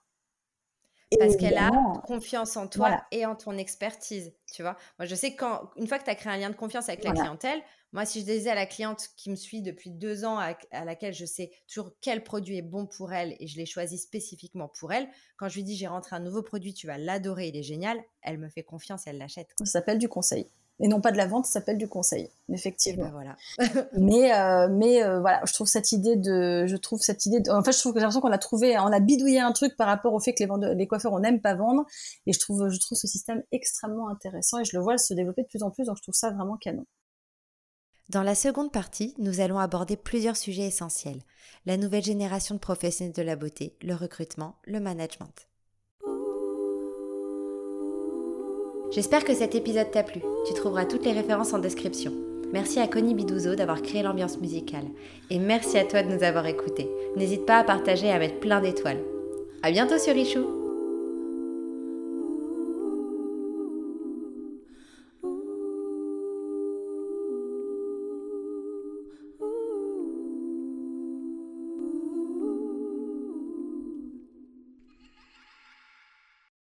Parce qu'elle a confiance en toi et en ton expertise, tu vois. Moi, je sais quand une fois que tu as créé un lien de confiance avec la clientèle, moi, si je disais à la cliente qui me suit depuis deux ans, à, laquelle je sais toujours quel produit est bon pour elle et je l'ai choisi spécifiquement pour elle, quand je lui dis j'ai rentré un nouveau produit, tu vas l'adorer, il est génial, elle me fait confiance, elle l'achète. Ça s'appelle du conseil. Et non pas de la vente, ça s'appelle du conseil, effectivement. Ben voilà. mais euh, mais euh, voilà, je trouve cette idée de, je trouve cette idée, de, en fait, je trouve que j'ai l'impression qu'on a trouvé, on a bidouillé un truc par rapport au fait que les, vendeurs, les coiffeurs on n'aime pas vendre, et je trouve, je trouve ce système extrêmement intéressant et je le vois se développer de plus en plus, donc je trouve ça vraiment canon. Dans la seconde partie, nous allons aborder plusieurs sujets essentiels. La nouvelle génération de professionnels de la beauté, le recrutement, le management. J'espère que cet épisode t'a plu. Tu trouveras toutes les références en description. Merci à Connie Bidouzo d'avoir créé l'ambiance musicale. Et merci à toi de nous avoir écoutés. N'hésite pas à partager et à mettre plein d'étoiles. À bientôt sur Richou